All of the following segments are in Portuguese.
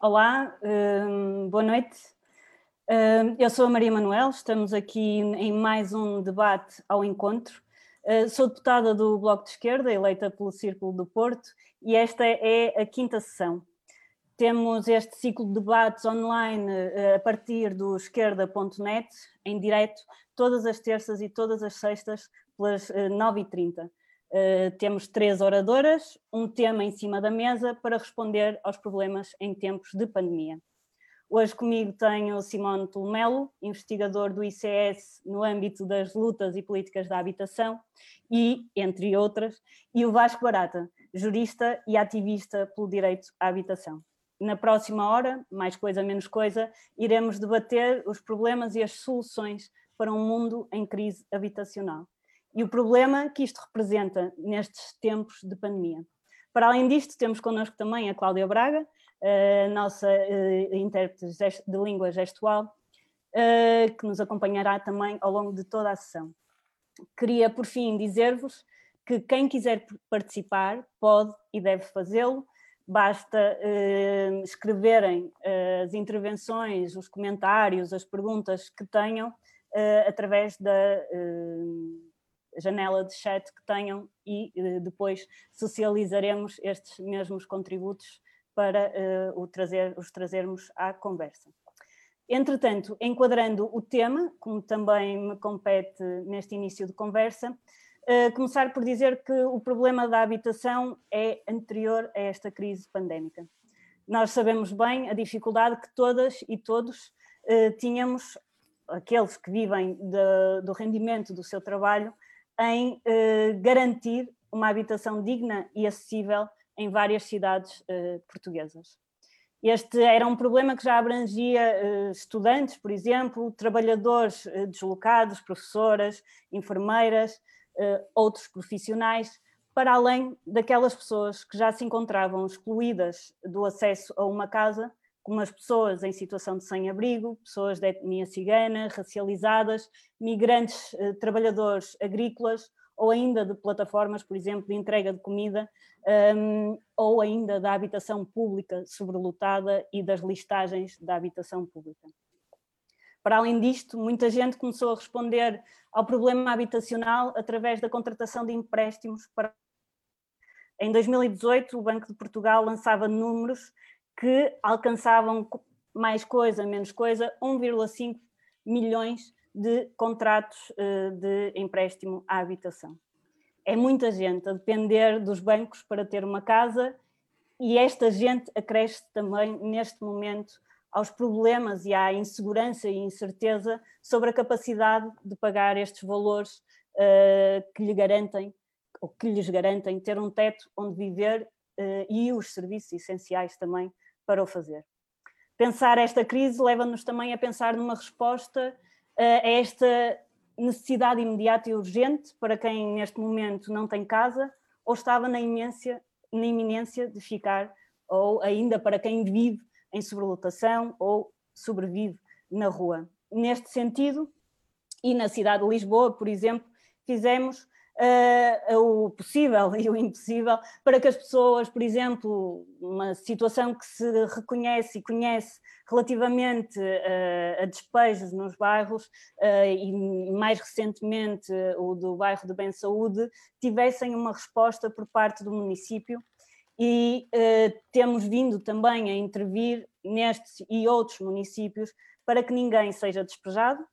Olá, hum, boa noite. Hum, eu sou a Maria Manuel, estamos aqui em mais um debate ao encontro. Uh, sou deputada do Bloco de Esquerda, eleita pelo Círculo do Porto, e esta é a quinta sessão. Temos este ciclo de debates online a partir do esquerda.net, em direto, todas as terças e todas as sextas, pelas uh, 9h30. Uh, temos três oradoras, um tema em cima da mesa para responder aos problemas em tempos de pandemia. Hoje comigo tenho Simone Tolmelo, investigador do ICS no âmbito das lutas e políticas da habitação, e, entre outras, e o Vasco Barata, jurista e ativista pelo direito à habitação. Na próxima hora, mais coisa menos coisa, iremos debater os problemas e as soluções para um mundo em crise habitacional e o problema que isto representa nestes tempos de pandemia. Para além disto, temos connosco também a Cláudia Braga, a nossa eh, intérprete de língua gestual, eh, que nos acompanhará também ao longo de toda a sessão. Queria, por fim, dizer-vos que quem quiser participar pode e deve fazê-lo, basta eh, escreverem as intervenções, os comentários, as perguntas que tenham através da janela de chat que tenham e eh, depois socializaremos estes mesmos contributos para uh, trazer, os trazermos à conversa. Entretanto, enquadrando o tema, como também me compete neste início de conversa, uh, começar por dizer que o problema da habitação é anterior a esta crise pandémica. Nós sabemos bem a dificuldade que todas e todos uh, tínhamos, aqueles que vivem de, do rendimento do seu trabalho, em eh, garantir uma habitação digna e acessível em várias cidades eh, portuguesas. Este era um problema que já abrangia eh, estudantes, por exemplo, trabalhadores deslocados, professoras, enfermeiras, outros profissionais, para além daquelas pessoas que já se encontravam excluídas do acesso a uma casa como as pessoas em situação de sem-abrigo, pessoas de etnia cigana, racializadas, migrantes, eh, trabalhadores agrícolas ou ainda de plataformas, por exemplo, de entrega de comida, um, ou ainda da habitação pública sobrelotada e das listagens da habitação pública. Para além disto, muita gente começou a responder ao problema habitacional através da contratação de empréstimos para em 2018, o Banco de Portugal lançava números que alcançavam mais coisa, menos coisa, 1,5 milhões de contratos eh, de empréstimo à habitação. É muita gente a depender dos bancos para ter uma casa e esta gente acresce também neste momento aos problemas e à insegurança e incerteza sobre a capacidade de pagar estes valores uh, que lhe garantem ou que lhes garantem ter um teto onde viver uh, e os serviços essenciais também para o fazer. Pensar esta crise leva-nos também a pensar numa resposta eh, a esta necessidade imediata e urgente para quem neste momento não tem casa ou estava na iminência, na iminência de ficar, ou ainda para quem vive em sobrelotação ou sobrevive na rua. Neste sentido, e na cidade de Lisboa, por exemplo, fizemos o possível e o impossível para que as pessoas, por exemplo, uma situação que se reconhece e conhece relativamente uh, a despejos nos bairros uh, e mais recentemente o do bairro de Bem Saúde, tivessem uma resposta por parte do município e temos vindo também a intervir nestes e outros municípios para que ninguém seja despejado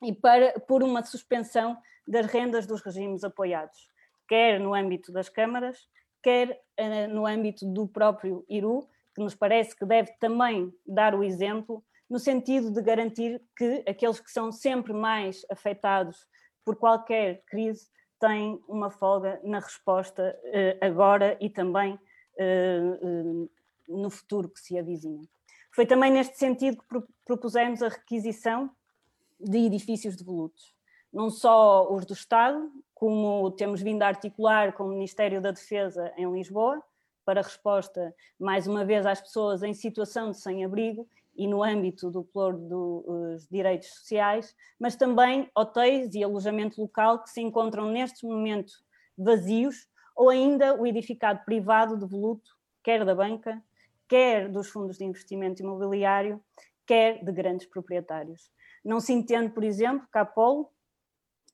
e para, por uma suspensão das rendas dos regimes apoiados, quer no âmbito das câmaras, quer uh, no âmbito do próprio IRU, que nos parece que deve também dar o exemplo, no sentido de garantir que aqueles que são sempre mais afetados por qualquer crise têm uma folga na resposta uh, agora e também uh, no futuro que se avizinha. Foi também neste sentido que propusemos a requisição de edifícios devolutos não só os do Estado, como temos vindo a articular com o Ministério da Defesa em Lisboa, para resposta, mais uma vez, às pessoas em situação de sem-abrigo e no âmbito do ploro dos direitos sociais, mas também hotéis e alojamento local que se encontram neste momento vazios, ou ainda o edificado privado de voluto, quer da banca, quer dos fundos de investimento imobiliário, quer de grandes proprietários. Não se entende, por exemplo, que a Apolo,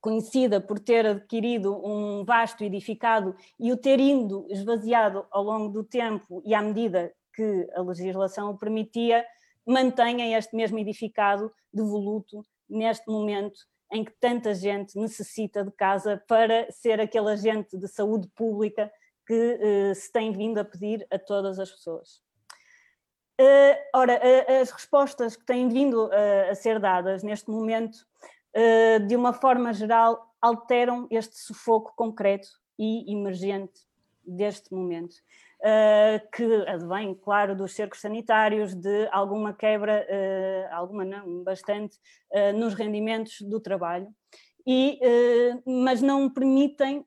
conhecida por ter adquirido um vasto edificado e o ter indo esvaziado ao longo do tempo e à medida que a legislação o permitia, mantenha este mesmo edificado devoluto neste momento em que tanta gente necessita de casa para ser aquele agente de saúde pública que eh, se tem vindo a pedir a todas as pessoas. Uh, ora, as respostas que têm vindo uh, a ser dadas neste momento, de uma forma geral, alteram este sufoco concreto e emergente deste momento, que advém, claro, dos cercos sanitários, de alguma quebra, alguma não, bastante, nos rendimentos do trabalho, e, mas não permitem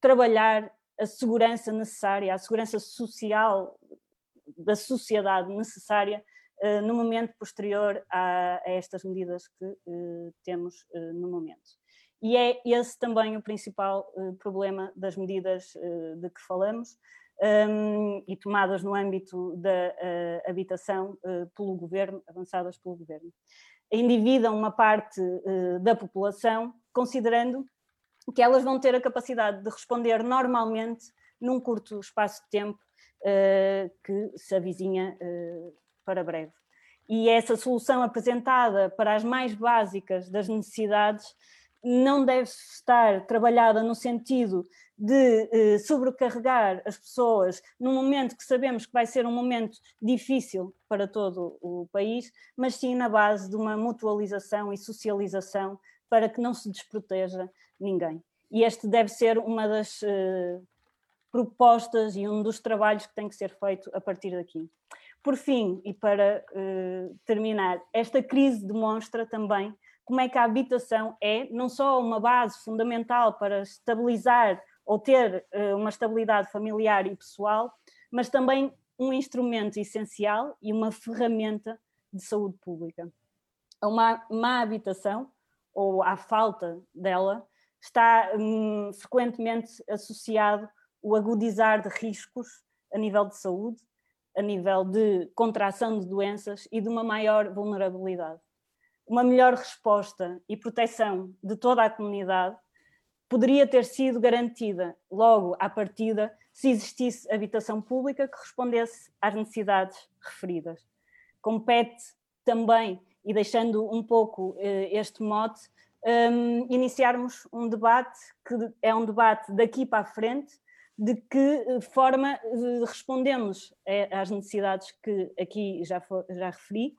trabalhar a segurança necessária, a segurança social da sociedade necessária no momento posterior a, a estas medidas que uh, temos uh, no momento. E é esse também o principal problema das medidas de que falamos um, ehm, e tomadas no âmbito da habitação pelo governo, avançadas pelo governo. Endividam uma parte da população, considerando que elas vão ter a capacidade de responder normalmente num curto espaço de tempo uh, que se avizinha uh, para breve. E essa solução apresentada para as mais básicas das necessidades não deve estar trabalhada no sentido de eh, sobrecarregar as pessoas num momento que sabemos que vai ser um momento difícil para todo o país, mas sim na base de uma mutualização e socialização para que não se desproteja ninguém. E este deve ser uma das eh, propostas e um dos trabalhos que tem que ser feito a partir daqui. Por fim, e para uh, terminar, esta crise demonstra também como é que a habitação é não só uma base fundamental para estabilizar ou ter uh, uma estabilidade familiar e pessoal, mas também um instrumento essencial e uma ferramenta de saúde pública. Uma má habitação, ou a falta dela, está hum, frequentemente associado o agudizar de riscos a nível de saúde, a nível de contração de doenças e de uma maior vulnerabilidade. Uma melhor resposta e proteção de toda a comunidade poderia ter sido garantida logo à partida se existisse habitação pública que respondesse às necessidades referidas. Compete também, e deixando um pouco eh, este mote, um, iniciarmos um debate que é um debate daqui para a frente, de que eh, forma eh, respondemos às necessidades que aqui já, for, já referi,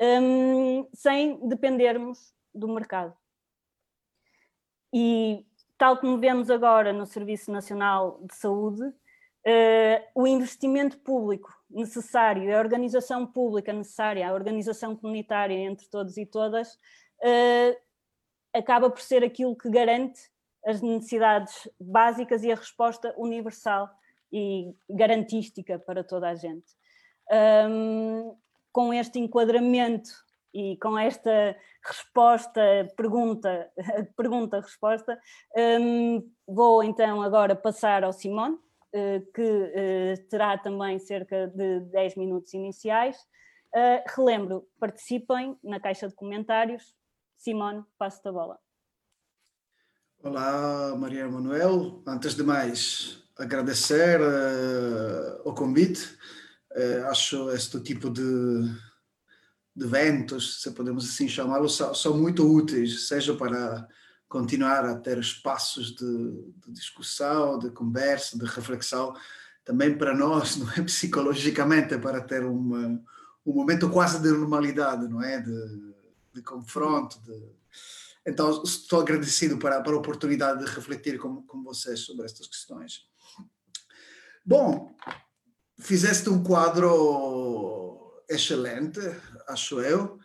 um, sem dependermos do mercado. E, tal como vemos agora no Serviço Nacional de Saúde, uh, o investimento público necessário, a organização pública necessária, a organização comunitária entre todos e todas, uh, acaba por ser aquilo que garante as necessidades básicas e a resposta universal e garantística para toda a gente. Um, com este enquadramento e com esta resposta, pergunta, pergunta-resposta, um, vou então agora passar ao Simone, uh, que uh, terá também cerca de 10 minutos iniciais. Uh, relembro, participem na caixa de comentários. Simone, passo-te a bola. Olá, Maria Manuel. Antes de mais, agradecer uh, o convite. Uh, acho este tipo de, de eventos, se podemos assim chamá-los, são, são, muito úteis, seja para continuar a ter espaços de, de, discussão, de conversa, de reflexão, também para nós, não é? psicologicamente, para ter uma, um momento quase de normalidade, não é? De, de confronto, de então, estou agradecido para, para a oportunidade de refletir com, com vocês sobre estas questões. Bom, fizeste um quadro excelente, acho eu.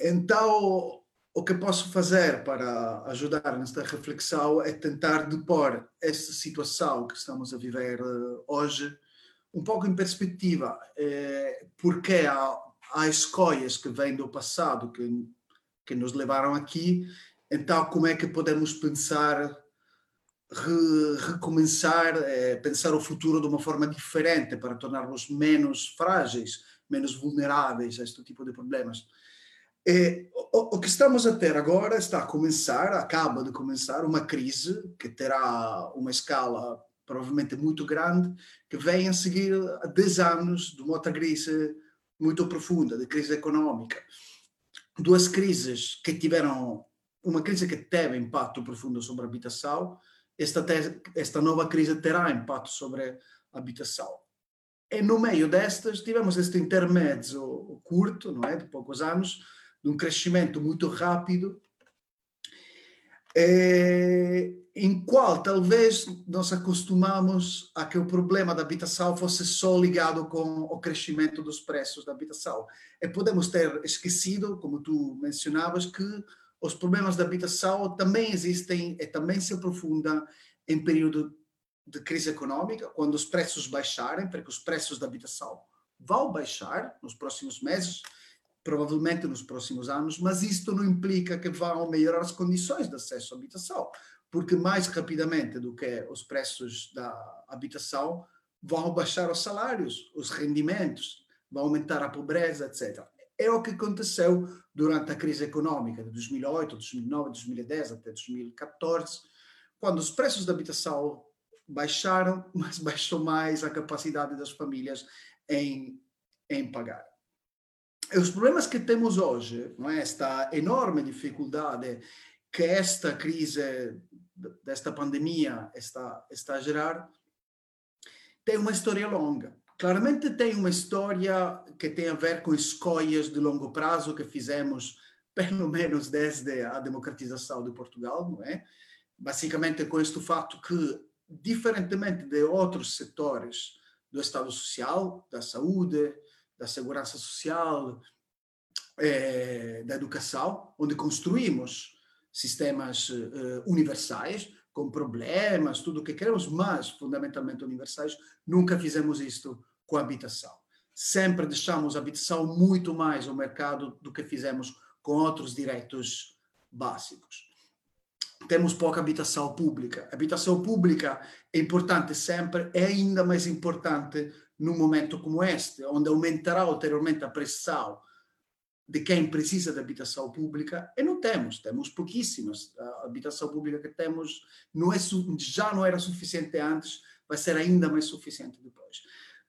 Então, o que posso fazer para ajudar nesta reflexão é tentar depor esta situação que estamos a viver eh, hoje um pouco em perspectiva, eh, porque há, há escolhas que vêm do passado que, que nos levaram aqui então, como é que podemos pensar re, recomeçar, é, pensar o futuro de uma forma diferente para tornarmos menos frágeis, menos vulneráveis a este tipo de problemas. É, o, o, que estamos a ter agora está a começar, acaba de começar, uma crise que terá uma escala provavelmente muito grande, que vem a seguir a 10 anos de uma outra crise muito profunda, de crise econômica. Duas crises que tiveram, uma crise que teve impacto profundo sobre a habitação, esta, te, esta nova crise terá impacto sobre a habitação. E no meio destas tivemos este intermédio curto, não é, de poucos anos, de um crescimento muito rápido, eh, em qual talvez nós acostumamos a que o problema da habitação fosse só ligado com o crescimento dos preços da habitação. E podemos ter esquecido, como tu mencionavas, que os problemas da habitação também existem e também se aprofundam em período de crise econômica, quando os preços baixarem, porque os preços da habitação vão baixar nos próximos meses, provavelmente nos próximos anos, mas isto não implica que vão melhorar as condições de acesso à habitação, porque mais rapidamente do que os preços da habitação vão baixar os salários, os rendimentos, vão aumentar a pobreza, etc. É o que aconteceu durante a crise econômica de 2008, 2009, 2010 até 2014, quando os preços da habitação baixaram, mas baixou mais a capacidade das famílias em, em pagar os problemas que temos hoje, não é? esta enorme dificuldade que esta crise, desta pandemia está, está a gerar, tem uma história longa. Claramente tem uma história que tem a ver com escolhas de longo prazo que fizemos, pelo menos desde a democratização de Portugal, não é? Basicamente com este fato que, diferentemente de outros setores do Estado Social, da saúde, da segurança social, é, da educação, onde construímos sistemas uh, universais, com problemas, tudo o que queremos, mas fundamentalmente universais, nunca fizemos isto com a habitação. Sempre deixamos a habitação muito mais ao mercado do que fizemos com outros direitos básicos. Temos pouca habitação pública. A habitação pública é importante sempre, é ainda mais importante num momento como este, onde aumentará ulteriormente a pressão de quem precisa de habitação pública, e não temos, temos pouquíssimas. A habitação pública que temos não é, já não era suficiente antes, vai ser ainda mais suficiente depois.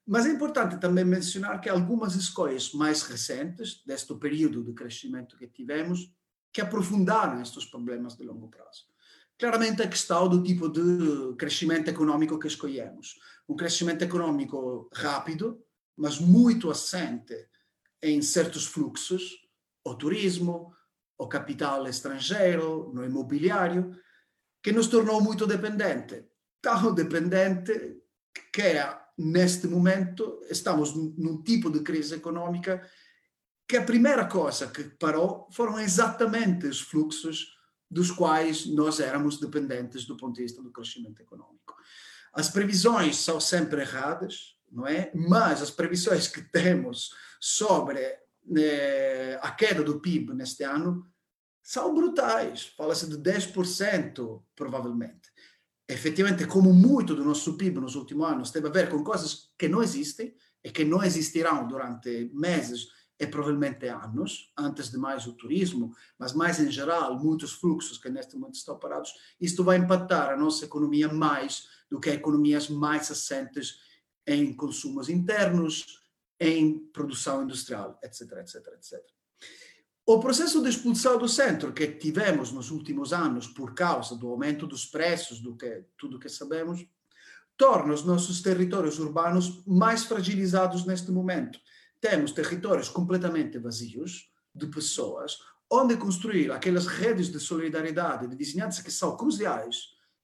Mas é importante também mencionar que algumas escolhas mais recentes, deste período de crescimento que tivemos, que aprofundaram estes problemas de longo prazo. Claramente a questão do tipo de crescimento econômico que escolhemos. Um crescimento econômico rápido, mas muito assente em certos fluxos, o turismo, o capital estrangeiro, no imobiliário, que nos tornou muito dependente. Tão dependente que neste momento estamos num tipo de crise econômica que a primeira coisa que parou foram exatamente os fluxos dos quais nós éramos dependentes do ponto de vista do crescimento econômico. As previsões são sempre erradas, não é? Mas as previsões que temos sobre eh, a queda do PIB neste ano são brutais. Fala-se de 10%, provavelmente. Efetivamente, como muito do nosso PIB nos últimos anos teve a ver com coisas que não existem e que não existirão durante meses e provavelmente anos, antes de mais o turismo, mas mais em geral, muitos fluxos que neste momento estão parados, isto vai impactar a nossa economia mais do que economias mais assentes em consumos internos, em produção industrial, etc, etc, etc. O processo de expulsão do centro que tivemos nos últimos anos por causa do aumento dos preços, do que tudo que sabemos, torna os nossos territórios urbanos mais fragilizados neste momento temos territórios completamente vazios de pessoas, onde construir aquelas redes de solidariedade, de vizinhança que são cruciais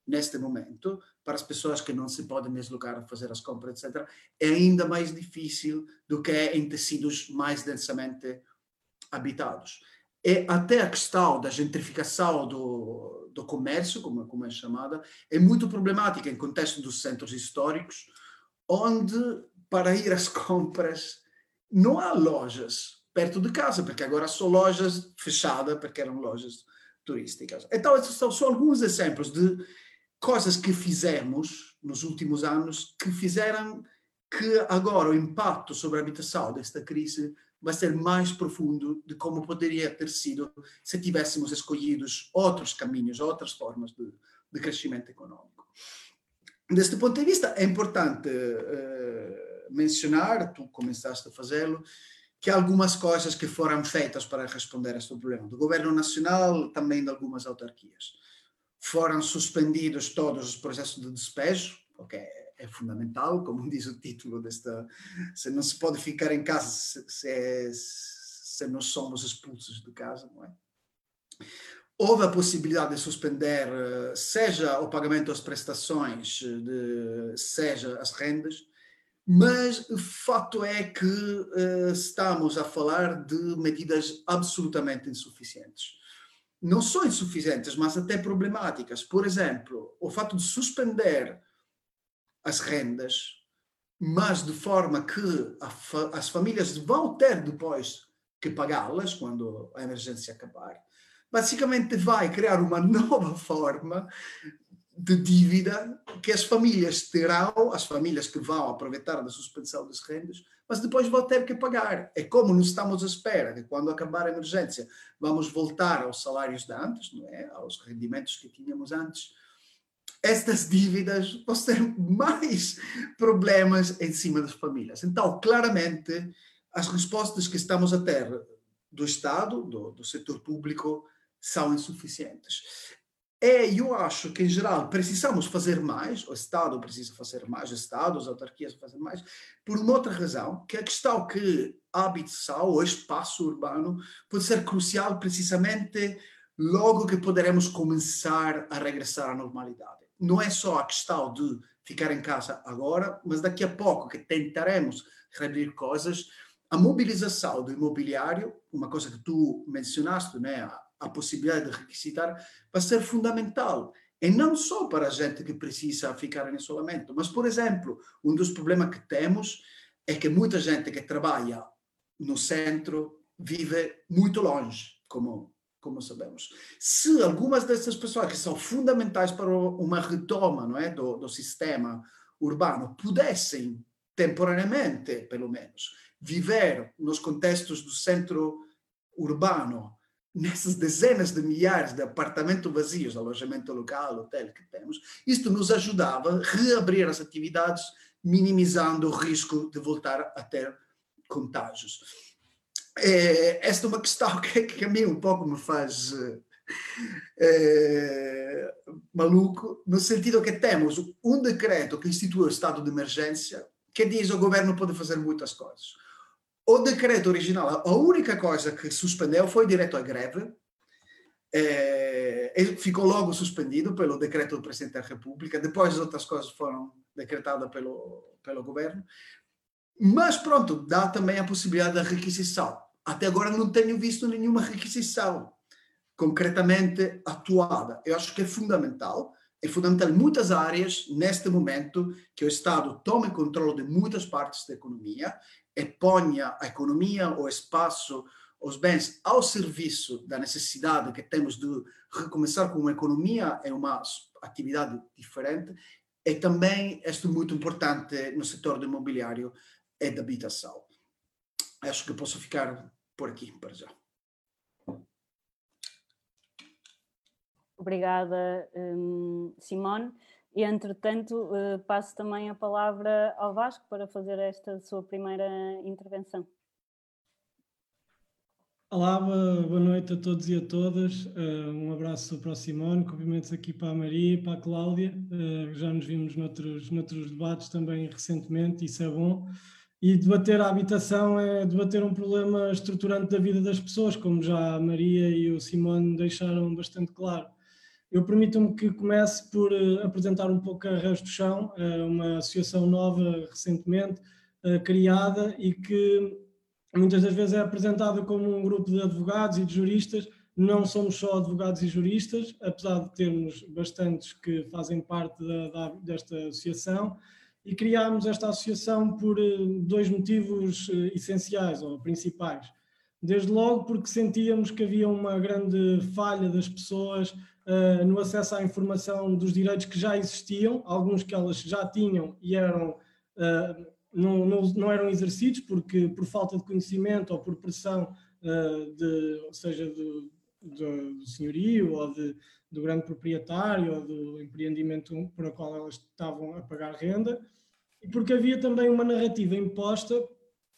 neste momento, para as pessoas que não se podem deslocar a fazer as compras, etc., é ainda mais difícil do que em tecidos mais densamente habitados. E até a questão da gentrificação do, do comércio, como, como é chamada, é muito problemática em contexto dos centros históricos, onde para ir às compras não há lojas perto de casa, porque agora são lojas fechadas, porque eram lojas turísticas. Então, esses são só alguns exemplos de coisas que fizemos nos últimos anos que fizeram que agora o impacto sobre a habitação desta crise vai ser mais profundo de como poderia ter sido se tivéssemos escolhido outros caminhos, outras formas de, de crescimento econômico. Deste ponto de vista, é importante uh, mencionar, tu começaste a fazê-lo, que algumas coisas que foram feitas para responder a este problema, do governo nacional, também de algumas autarquias. Foram suspendidos todos os processos de despejo, o que é, é fundamental, como diz o título desta. Se não se pode ficar em casa se, se, é, se nós somos expulsos de casa, não é? Houve a possibilidade de suspender, eh, seja o pagamento das prestações, de, seja as rendas, mas o fato é que uh, estamos a falar de medidas absolutamente insuficientes. Não só insuficientes, mas até problemáticas. Por exemplo, o fato de suspender as rendas, mas de forma que fa as famílias vão ter depois que pagá-las quando a emergência acabar, basicamente vai criar uma nova forma de dívida que as famílias terão, as famílias que vão aproveitar da suspensão das rendas, mas depois vão ter que pagar. É como não estamos à espera que quando acabar a emergência vamos voltar aos salários de antes, não é? aos rendimentos que tínhamos antes. Estas dívidas vão ter mais problemas em cima das famílias. Então, claramente, as respostas que estamos a ter do Estado, do, do setor público, são insuficientes. É, eu acho que, em geral, precisamos fazer mais, o Estado precisa fazer mais, o Estado, as autarquias fazer mais, por uma outra razão, que a questão que a habitação, o espaço urbano, pode ser crucial precisamente logo que poderemos começar a regressar à normalidade. Não é só a questão de ficar em casa agora, mas daqui a pouco que tentaremos reabrir coisas, a mobilização do imobiliário, uma coisa que tu mencionaste, né? A possibilidade de requisitar vai ser fundamental. E não só para a gente que precisa ficar em isolamento, mas, por exemplo, um dos problemas que temos é que muita gente que trabalha no centro vive muito longe, como, como sabemos. Se algumas dessas pessoas que são fundamentais para uma retoma não é, do, do sistema urbano pudessem, temporariamente, pelo menos, viver nos contextos do centro urbano nessas dezenas de milhares de apartamentos vazios, alojamento local, hotel que temos, isto nos ajudava a reabrir as atividades, minimizando o risco de voltar a ter contágios. É, esta é uma questão que, que, a mim um pouco me faz é, maluco, no sentido que temos um decreto que institui o estado de emergência que diz que o governo pode fazer muitas coisas o decreto original, a única coisa que suspendeu foi direito à greve. É, ficou logo suspendido pelo decreto do Presidente da República. Depois as outras coisas foram decretadas pelo, pelo governo. Mas pronto, dá também a possibilidade da requisição. Até agora não tenho visto nenhuma requisição concretamente atuada. Eu acho que é fundamental. É fundamental em muitas áreas, neste momento, que o Estado tome controle de muitas partes da economia e ponha a economia, o espaço, os bens ao serviço da necessidade que temos de recomeçar com uma economia e uma atividade diferente, e também isto é muito importante no setor do imobiliário e da habitação. Acho que posso ficar por aqui para já. Obrigada, hum, Simone. E, entretanto, eh, passo também a palavra ao Vasco para fazer esta sua primeira intervenção. Olá, boa noite a todos e a todas. Eh, um abraço para o Simone, cumprimentos aqui para a Maria e para a Cláudia. Eh, já nos vimos noutros, noutros debates também recentemente, isso é bom. E debater a habitação é debater um problema estruturante da vida das pessoas, como já a Maria e o Simone deixaram bastante claro. Eu permito-me que comece por uh, apresentar um pouco a Reis do Chão, uh, uma associação nova recentemente uh, criada e que muitas das vezes é apresentada como um grupo de advogados e de juristas. Não somos só advogados e juristas, apesar de termos bastantes que fazem parte da, da, desta associação. E criámos esta associação por dois motivos essenciais ou principais. Desde logo porque sentíamos que havia uma grande falha das pessoas uh, no acesso à informação dos direitos que já existiam, alguns que elas já tinham e eram, uh, não, não, não, eram exercidos porque por falta de conhecimento ou por pressão, uh, de, seja do, do, do senhorio ou de, do grande proprietário ou do empreendimento para o qual elas estavam a pagar renda, e porque havia também uma narrativa imposta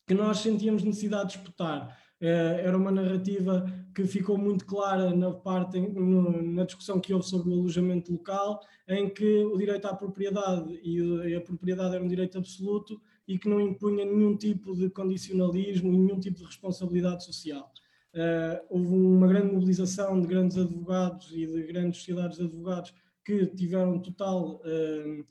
que nós sentíamos necessidade de disputar. Era uma narrativa que ficou muito clara na parte na discussão que houve sobre o alojamento local, em que o direito à propriedade e a propriedade era um direito absoluto e que não impunha nenhum tipo de condicionalismo, nenhum tipo de responsabilidade social. Uh, houve uma grande mobilização de grandes advogados e de grandes sociedades de advogados que tiveram total uh,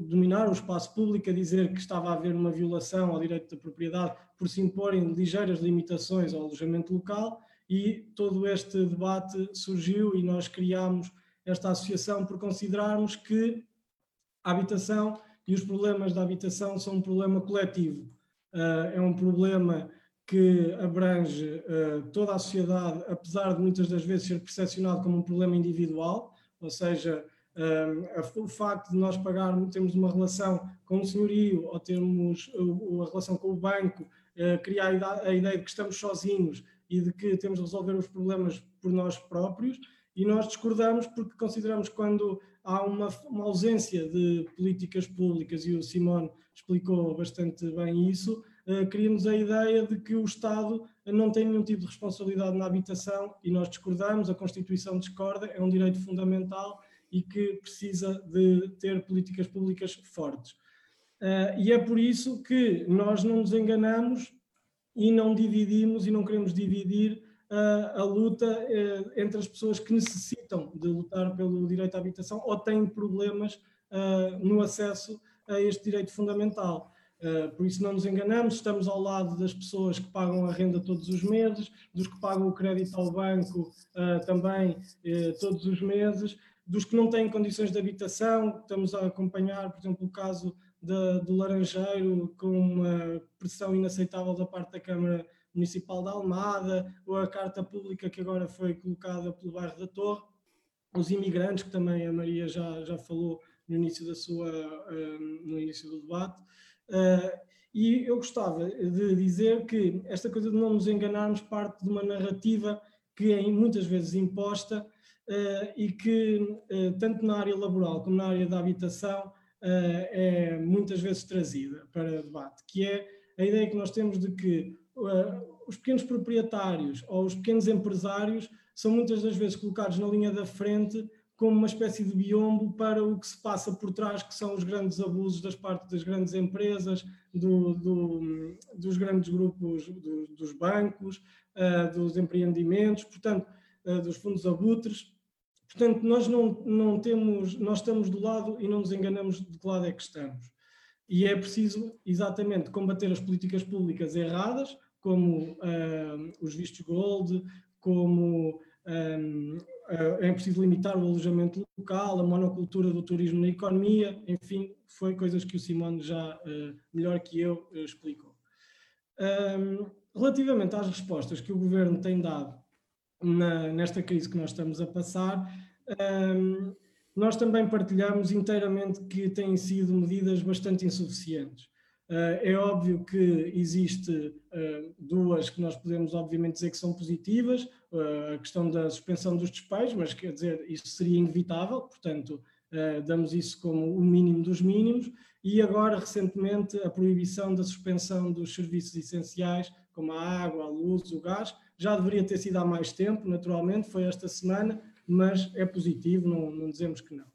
dominar o espaço público a dizer que estava a haver uma violação ao direito da propriedade por se imporem ligeiras limitações ao alojamento local e todo este debate surgiu e nós criámos esta associação por considerarmos que a habitação e os problemas da habitação são um problema coletivo. Uh, é um problema que abrange uh, toda a sociedade, apesar de muitas das vezes ser percepcionado como um problema individual, ou seja, o facto de nós pagarmos, termos uma relação com o senhorio ou termos a relação com o banco, criar a ideia de que estamos sozinhos e de que temos de resolver os problemas por nós próprios, e nós discordamos porque consideramos quando há uma, uma ausência de políticas públicas, e o Simone explicou bastante bem isso, uh, criamos a ideia de que o Estado não tem nenhum tipo de responsabilidade na habitação e nós discordamos, a Constituição discorda, é um direito fundamental e que precisa de ter políticas públicas fortes. Uh, e é por isso que nós não nos enganamos e não dividimos e não queremos dividir uh, a luta uh, entre as pessoas que necessitam de lutar pelo direito à habitação ou têm problemas no acesso a este direito fundamental. por isso não nos enganamos, estamos ao lado das pessoas que pagam a renda todos os meses, dos que pagam o crédito ao banco também todos os meses, dos que não têm condições de habitação, estamos a acompanhar, por exemplo, o caso de, do Laranjeiro, com uma pressão inaceitável da parte da Câmara Municipal da Almada, ou a carta pública que agora foi colocada pelo bairro da Torre, os imigrantes, que também a Maria já, já falou no início, da sua, um, no início do debate. Uh, e eu gostava de dizer que esta coisa de não nos enganarmos parte de uma narrativa que é muitas vezes imposta uh, e que, uh, tanto na área laboral como na área da habitação, é muitas vezes trazida para debate, que é a ideia que nós temos de que os pequenos proprietários ou os pequenos empresários são muitas das vezes colocados na linha da frente como uma espécie de biombo para o que se passa por trás, que são os grandes abusos das partes das grandes empresas, do, do, dos grandes grupos do, dos bancos, uh, dos empreendimentos, portanto, dos fundos abutres. Portanto, nós não, não temos, nós estamos do lado e não nos enganamos de que lado é que estamos. E é preciso exatamente combater as políticas públicas erradas, como uh, os vistos gold, como um, uh, é preciso limitar o alojamento local, a monocultura do turismo na economia, enfim, foi coisas que o Simone já uh, melhor que eu explicou. Um, relativamente às respostas que o governo tem dado na, nesta crise que nós estamos a passar, um, nós também partilhamos inteiramente que têm sido medidas bastante insuficientes. Uh, é óbvio que existe uh, duas que nós podemos obviamente dizer que são positivas, uh, a questão da suspensão dos despejos, mas quer dizer, isso seria inevitável, portanto, damos isso como o mínimo dos mínimos, e agora, recentemente, a proibição da suspensão dos serviços essenciais, como a água, a luz, o gás, já deveria ter sido há mais tempo, naturalmente, foi esta semana, mas é positivo, não, não dizemos que não.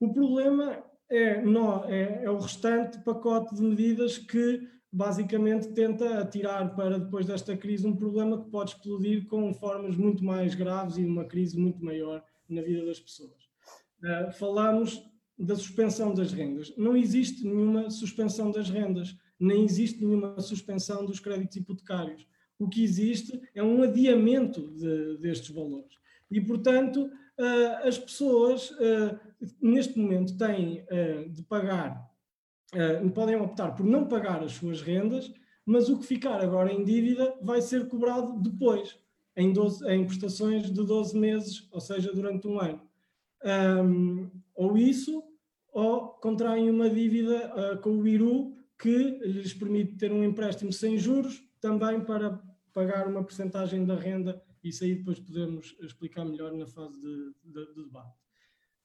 O problema é, não, é, é, o restante pacote de medidas que basicamente tenta atirar para depois desta crise um problema que pode explodir com formas muito mais graves e uma crise muito maior na vida das pessoas. Uh, falamos da suspensão das rendas. Não existe nenhuma suspensão das rendas, nem existe nenhuma suspensão dos créditos hipotecários. O que existe é um adiamento de, destes valores. E, portanto, uh, as pessoas uh, neste momento têm uh, de pagar, podem optar por não pagar as suas rendas, mas o que ficar agora em dívida vai ser cobrado depois. em, 12, em prestações de 12 meses, ou seja, durante um ano. Ou isso, ou contraem uma dívida com o IRU que lhes permite ter um empréstimo sem juros, também para pagar uma percentagem da renda, isso aí depois podemos explicar melhor na fase de, de, de debate.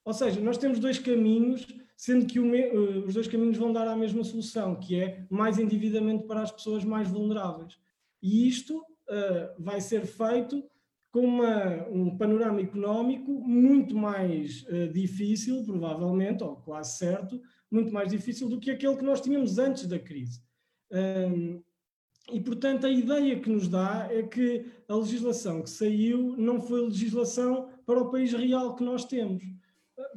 Ou seja, nós temos dois caminhos, sendo que me, uh, os dois caminhos vão dar à mesma solução, que é mais endividamento para as pessoas mais vulneráveis. E isto uh, vai ser feito com uma, um panorama económico muito mais uh, difícil, provavelmente, ou quase certo, muito mais difícil do que aquele que nós tínhamos antes da crise. Um, e, portanto, a ideia que nos dá é que a legislação que saiu não foi legislação para o país real que nós temos.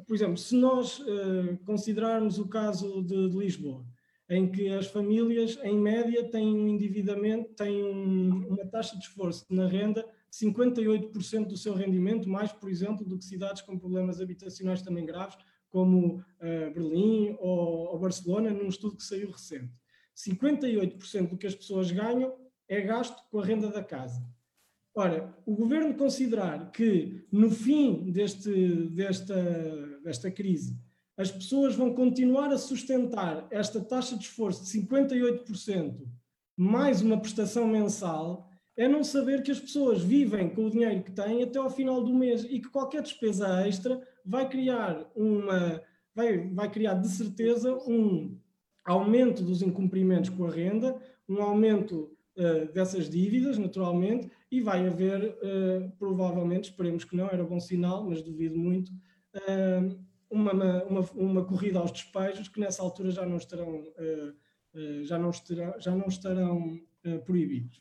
Por exemplo, se nós uh, considerarmos o caso de, de, Lisboa, em que as famílias, em média, têm um endividamento, têm um, uma taxa de esforço na renda 58% do seu rendimento, mais, por exemplo, do que cidades com problemas habitacionais também graves, como uh, Berlim ou, ou, Barcelona, num estudo que saiu recente. 58% do que as pessoas ganham é gasto com a renda da casa. Ora, o governo considerar que no fim deste, desta, desta crise as pessoas vão continuar a sustentar esta taxa de esforço de 58% mais uma prestação mensal, é não saber que as pessoas vivem com o dinheiro que têm até ao final do mês e que qualquer despesa extra vai criar uma vai, vai criar de certeza um aumento dos incumprimentos com a renda, um aumento uh, dessas dívidas, naturalmente, e vai haver, uh, provavelmente, esperemos que não, era bom sinal, mas duvido muito, uh, uma, uma, uma, corrida aos despejos que nessa altura já não estarão, já não estarão, já não estarão proibidos.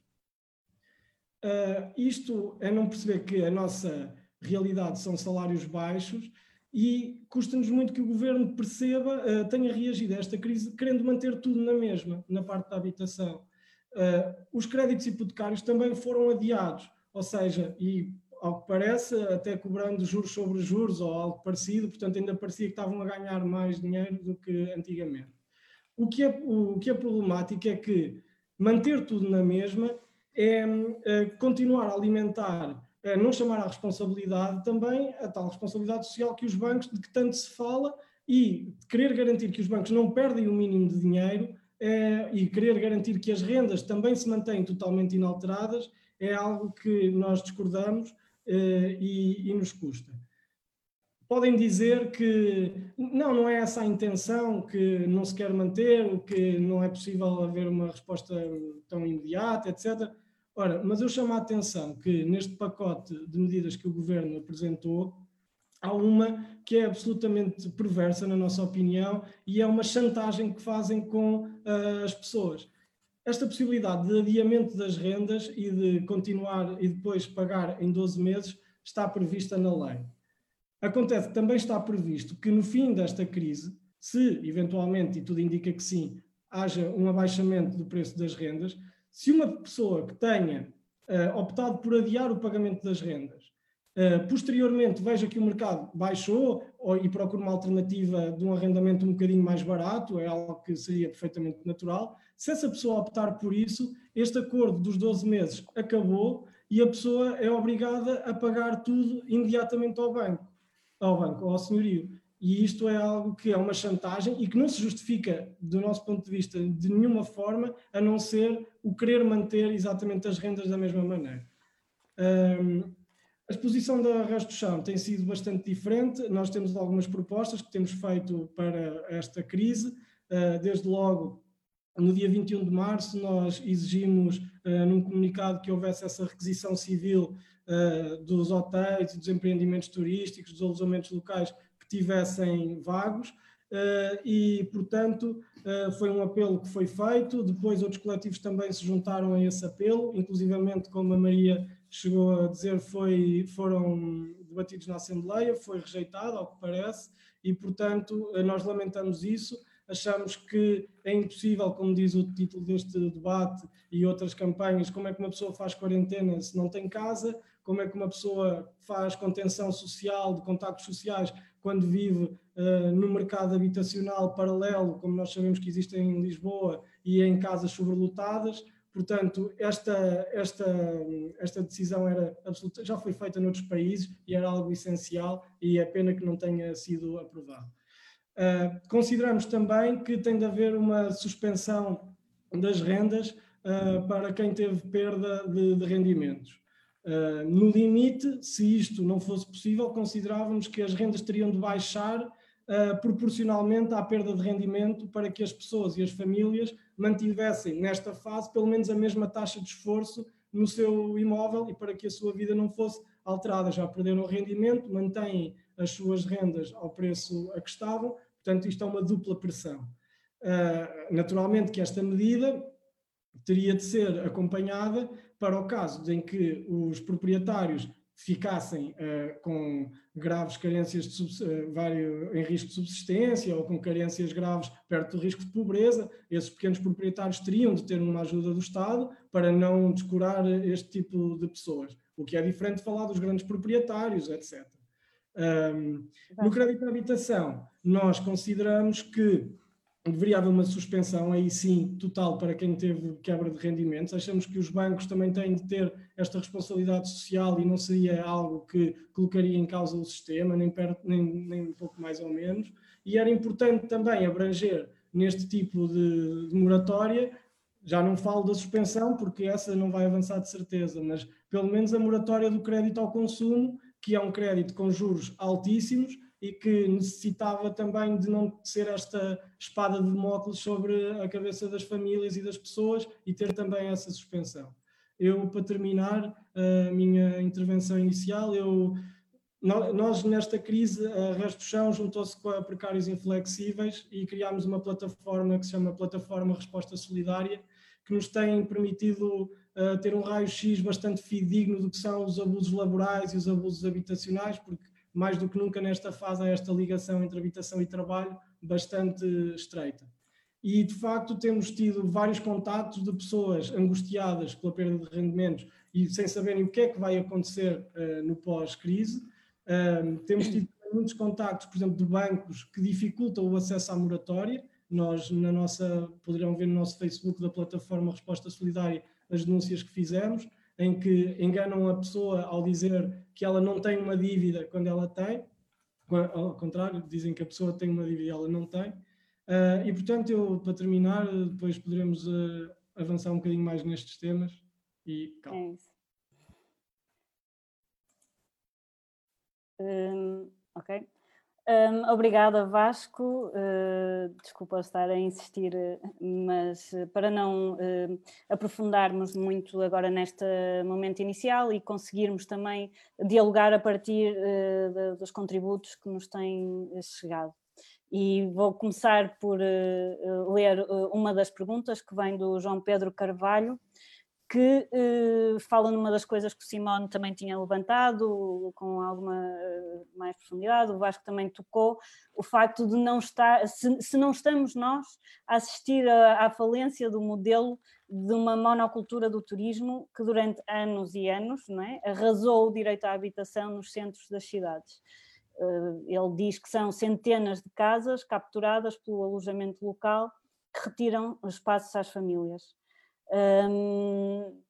Isto é não perceber que a nossa realidade são salários baixos e custa-nos muito que o governo perceba, uh, tenha reagido a esta crise querendo manter tudo na mesma, na parte da habitação. Uh, os créditos hipotecários também foram adiados, ou seja, e ao que parece, até cobrando juros sobre juros ou algo parecido, portanto ainda parecia que estavam a ganhar mais dinheiro do que antigamente. O que é, o que é problemático é que manter tudo na mesma é, é continuar a alimentar, não chamar à responsabilidade também a tal responsabilidade social que os bancos, de que tanto se fala, e querer garantir que os bancos não perdem o mínimo de dinheiro é, e querer garantir que as rendas também se mantêm totalmente inalteradas é algo que nós discordamos é, e, e nos custa podem dizer que não, não é essa a intenção, que não se quer manter, que não é possível haver uma resposta tão imediata, etc. Ora, mas eu chamo a atenção que neste pacote de medidas que o governo apresentou, há uma que é absolutamente perversa, na nossa opinião, e é uma chantagem que fazem com uh, as pessoas. Esta possibilidade de adiamento das rendas e de continuar e depois pagar em 12 meses está prevista na lei. Acontece que também está previsto que no fim desta crise, se eventualmente, e tudo indica que sim, haja um abaixamento do preço das rendas, se uma pessoa que tenha uh, optado por adiar o pagamento das rendas, uh, posteriormente veja que o mercado baixou ou, e procura uma alternativa de um arrendamento um bocadinho mais barato, é algo que seria perfeitamente natural, se essa pessoa optar por isso, este acordo dos 12 meses acabou e a pessoa é obrigada a pagar tudo imediatamente ao banco, ao banco, ao senhorio. E isto é algo que é uma chantagem e que não se justifica, do nosso ponto de vista, de nenhuma forma, a não ser o querer manter exatamente as rendas da mesma maneira. Um, a exposição da Resto do Chão tem sido bastante diferente. Nós temos algumas propostas que temos feito para esta crise. Uh, desde logo, no dia 21 de março, nós exigimos, uh, num comunicado, que houvesse essa requisição civil uh, dos hotéis, dos empreendimentos turísticos, dos alojamentos locais que tivessem vagos uh, e, portanto, uh, foi um apelo que foi feito. Depois outros coletivos também se juntaram a esse apelo, inclusivamente, como a Maria chegou a dizer, foi, foram debatidos na Assembleia, foi rejeitado, ao que parece, e, portanto, uh, nós lamentamos isso. Achamos que é impossível, como diz o título deste debate e outras campanhas, como é que uma pessoa faz quarentena se não tem casa, como é que uma pessoa faz contenção social, de contactos sociais, quando vive uh, no mercado habitacional paralelo, como nós sabemos que existe em Lisboa, e em casas sobrelotadas. Portanto, esta, esta, esta decisão era absoluta, já foi feita noutros países e era algo essencial e é pena que não tenha sido aprovado. Uh, consideramos também que tem de haver uma suspensão das rendas uh, para quem teve perda de, de rendimentos. Uh, no limite, se isto não fosse possível, considerávamos que as rendas teriam de baixar uh, proporcionalmente à perda de rendimento para que as pessoas e as famílias mantivessem nesta fase pelo menos a mesma taxa de esforço no seu imóvel e para que a sua vida não fosse alterada. Já perderam o rendimento, mantêm as suas rendas ao preço a que estavam, portanto, isto é uma dupla pressão. Uh, naturalmente que esta medida teria de ser acompanhada para o caso em que os proprietários ficassem uh, com graves carências de uh, vários, em risco de subsistência ou com carências graves perto do risco de pobreza, esses pequenos proprietários teriam de ter uma ajuda do Estado para não descurar este tipo de pessoas, o que é diferente de falar dos grandes proprietários, etc. Um, no crédito à habitação, nós consideramos que deveria haver uma suspensão aí sim total para quem teve quebra de rendimentos. Achamos que os bancos também têm de ter esta responsabilidade social e não seria algo que colocaria em causa o sistema, nem, perto, nem, nem pouco mais ou menos. E era importante também abranger neste tipo de, de moratória, já não falo da suspensão, porque essa não vai avançar de certeza, mas pelo menos a moratória do crédito ao consumo, que é um crédito com juros altíssimos, e que necessitava também de não ser esta espada de Damocles sobre a cabeça das famílias e das pessoas e ter também essa suspensão. Eu, para terminar a minha intervenção inicial, eu, nós nesta crise, a Resto Chão juntou-se com a Precários Inflexíveis e criámos uma plataforma que se chama Plataforma Resposta Solidária, que nos tem permitido uh, ter um raio-x bastante fidedigno do que são os abusos laborais e os abusos habitacionais, porque mais do que nunca nesta fase há esta ligação entre habitação e trabalho bastante estreita. E de facto temos tido vários contatos de pessoas angustiadas pela perda de rendimentos e sem saberem o que é que vai acontecer uh, no pós-crise. Uh, temos tido muitos contactos, por exemplo, de bancos que dificultam o acesso à moratória. Nós, na nossa, poderão ver no nosso Facebook da plataforma Resposta Solidária as denúncias que fizemos em que enganam a pessoa ao dizer que ela não tem uma dívida quando ela tem, ao contrário, dizem que a pessoa tem uma dívida e ela não tem. Uh, e portanto, eu, para terminar, depois poderemos uh, avançar um bocadinho mais nestes temas e calma. É. Um, ok. Um, obrigada, Vasco. Uh, desculpa estar a insistir, mas uh, para não uh, aprofundarmos muito agora neste momento inicial e conseguirmos também dialogar a partir de, dos contributos que nos têm chegado. E vou começar por ler uma das perguntas que vem do João Pedro Carvalho, que uh, fala numa das coisas que o Simone também tinha levantado com alguma uh, mais profundidade, o Vasco também tocou, o facto de não estar, se, se não estamos nós a assistir à falência do modelo de uma monocultura do turismo que durante anos e anos não é, arrasou o direito à habitação nos centros das cidades. Uh, ele diz que são centenas de casas capturadas pelo alojamento local que retiram espaços às famílias. Um,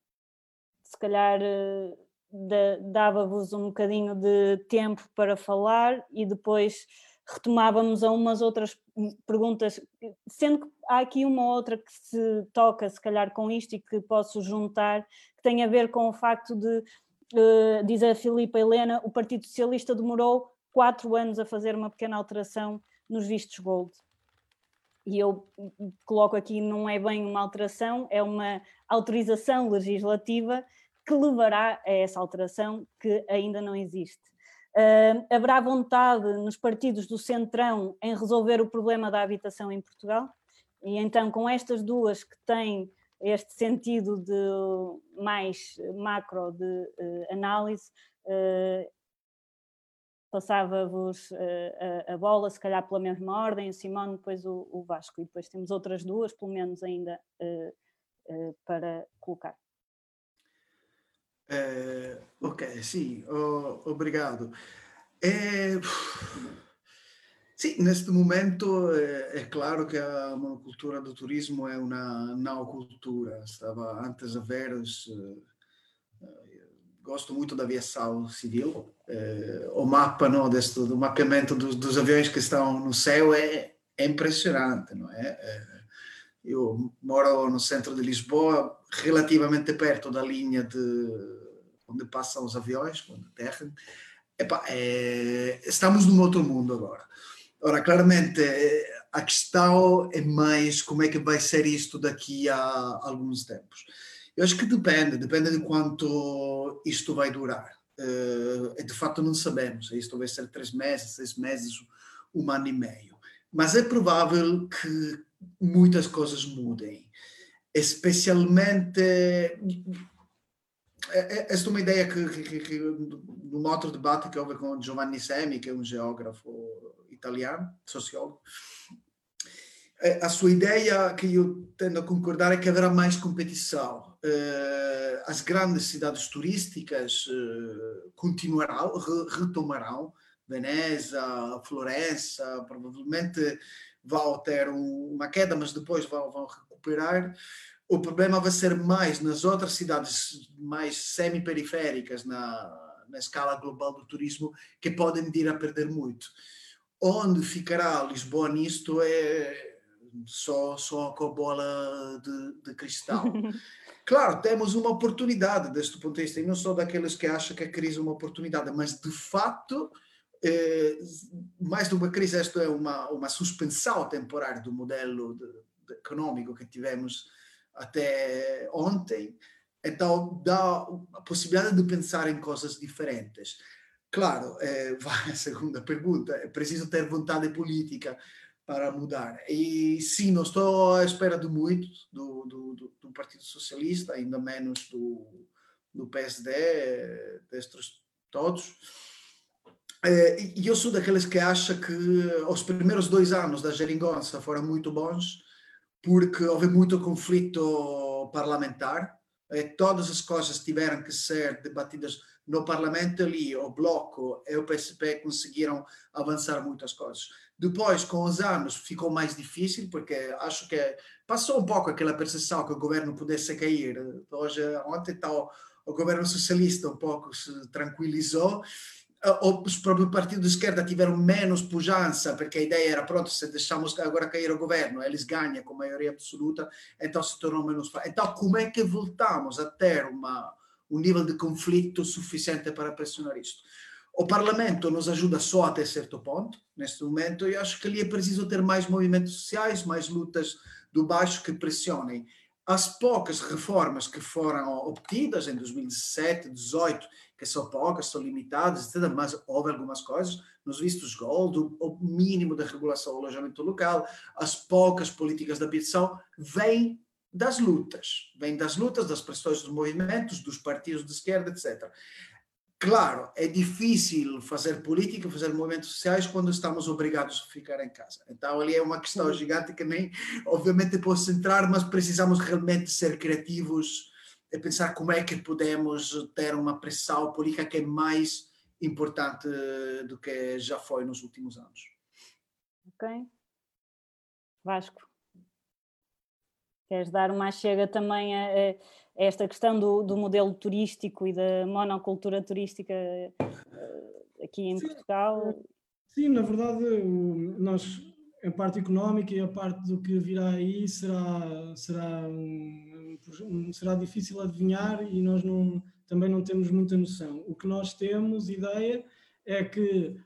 se calhar eh, dava-vos um bocadinho de tempo para falar e depois retomávamos a umas outras perguntas, sendo que há aqui uma outra que se toca, se calhar, com isto e que posso juntar, que tem a ver com o facto de, uh, diz a Filipa Helena, o Partido Socialista demorou quatro anos a fazer uma pequena alteração nos vistos gold e eu coloco aqui, não é bem uma alteração, é uma autorização legislativa que levará a essa alteração que ainda não existe. Uh, haverá vontade nos partidos do Centrão em resolver o problema da habitação em Portugal? E então, com estas duas que têm este sentido de mais macro de uh, análise, uh, passava-vos uh, a, a, bola, se calhar pela mesma ordem, o Simone, depois o, o Vasco, e depois temos outras duas, pelo menos ainda uh, uh, para colocar. ok, sim, oh, obrigado. É, Sim, neste momento é, é, claro que a monocultura do turismo é uma neocultura. Estava antes a ver, uh, gosto muito da aviação civil, uh, o mapa não, do mapeamento dos, dos, aviões que estão no céu é, é impressionante, não é? eu moro no centro de Lisboa, relativamente perto da linha de onde passam os aviões, quando aterram. é, estamos num outro mundo agora. Ora, claramente, a questão é mais como é que vai ser isto daqui a alguns tempos. Eu acho que depende, depende de quanto isto vai durar. Uh, de fato, não sabemos. Isto vai ser três meses, seis meses, um ano e meio. Mas é provável que muitas coisas mudem. Especialmente. Esta é uma ideia que, que, que, num outro debate que houve com Giovanni Semi, que é um geógrafo italiano, sociólogo. É, a sua ideia, que eu tendo a concordar, é que haverá mais competição. É, as grandes cidades turísticas é, continuarão, retomarão. Veneza, Florença, provavelmente vão ter uma queda, mas depois vão, vão recuperar. O problema vai ser mais nas outras cidades mais semi-periféricas na, na escala global do turismo, que podem vir a perder muito. Onde ficará Lisboa nisto é só, só com a bola de, de cristal. Claro, temos uma oportunidade deste ponto de vista, e não sou daqueles que acham que a crise é uma oportunidade, mas de facto, eh, mais do que uma crise, isto é uma, uma suspensão temporária do modelo de, de econômico que tivemos até ontem, então dá a possibilidade de pensar em coisas diferentes. Claro, eh, vai a segunda pergunta, é preciso ter vontade política para mudar. E sim, não estou à espera de muito do, do, do Partido Socialista, ainda menos do, do PSD, destes todos. Eh, e eu sou daqueles que acha que os primeiros dois anos da geringonça foram muito bons, porque houve muito conflito parlamentar, eh, todas as coisas tiveram que ser debatidas no Parlamento ali, o Bloco e o PSP conseguiram avançar muitas coisas. Depois, com os anos, ficou mais difícil, porque acho que passou um pouco aquela percepção que o governo pudesse cair. Hoje, ontem, está o, o governo socialista um pouco se tranquilizou, os próprios partidos de esquerda tiveram menos pujança, porque a ideia era, pronto, se deixamos agora cair o governo, eles ganham com maioria absoluta, então se tornou menos. Então, como é que voltamos a ter uma um nível de conflito suficiente para pressionar isto. O Parlamento nos ajuda só até certo ponto, neste momento, e acho que ali é preciso ter mais movimentos sociais, mais lutas do baixo que pressionem. As poucas reformas que foram obtidas em 2017, 2018, que são poucas, são limitadas, etc., mas houve algumas coisas, nos vistos gold, o mínimo de regulação do alojamento local, as poucas políticas de habitação, vêm das lutas, vem das lutas, das pressões dos movimentos, dos partidos de esquerda, etc. Claro, é difícil fazer política, fazer movimentos sociais quando estamos obrigados a ficar em casa. Então, ali é uma questão gigante que nem, obviamente, posso entrar, mas precisamos realmente ser criativos e pensar como é que podemos ter uma pressão política que é mais importante do que já foi nos últimos anos. Ok. Vasco. Queres dar uma chega também a, a esta questão do, do, modelo turístico e da monocultura turística eh, aqui em sim, Portugal? Sim, na verdade, nós, a parte económica e a parte do que virá aí será, será, um, será difícil adivinhar e nós não, também não temos muita noção. O que nós temos ideia é que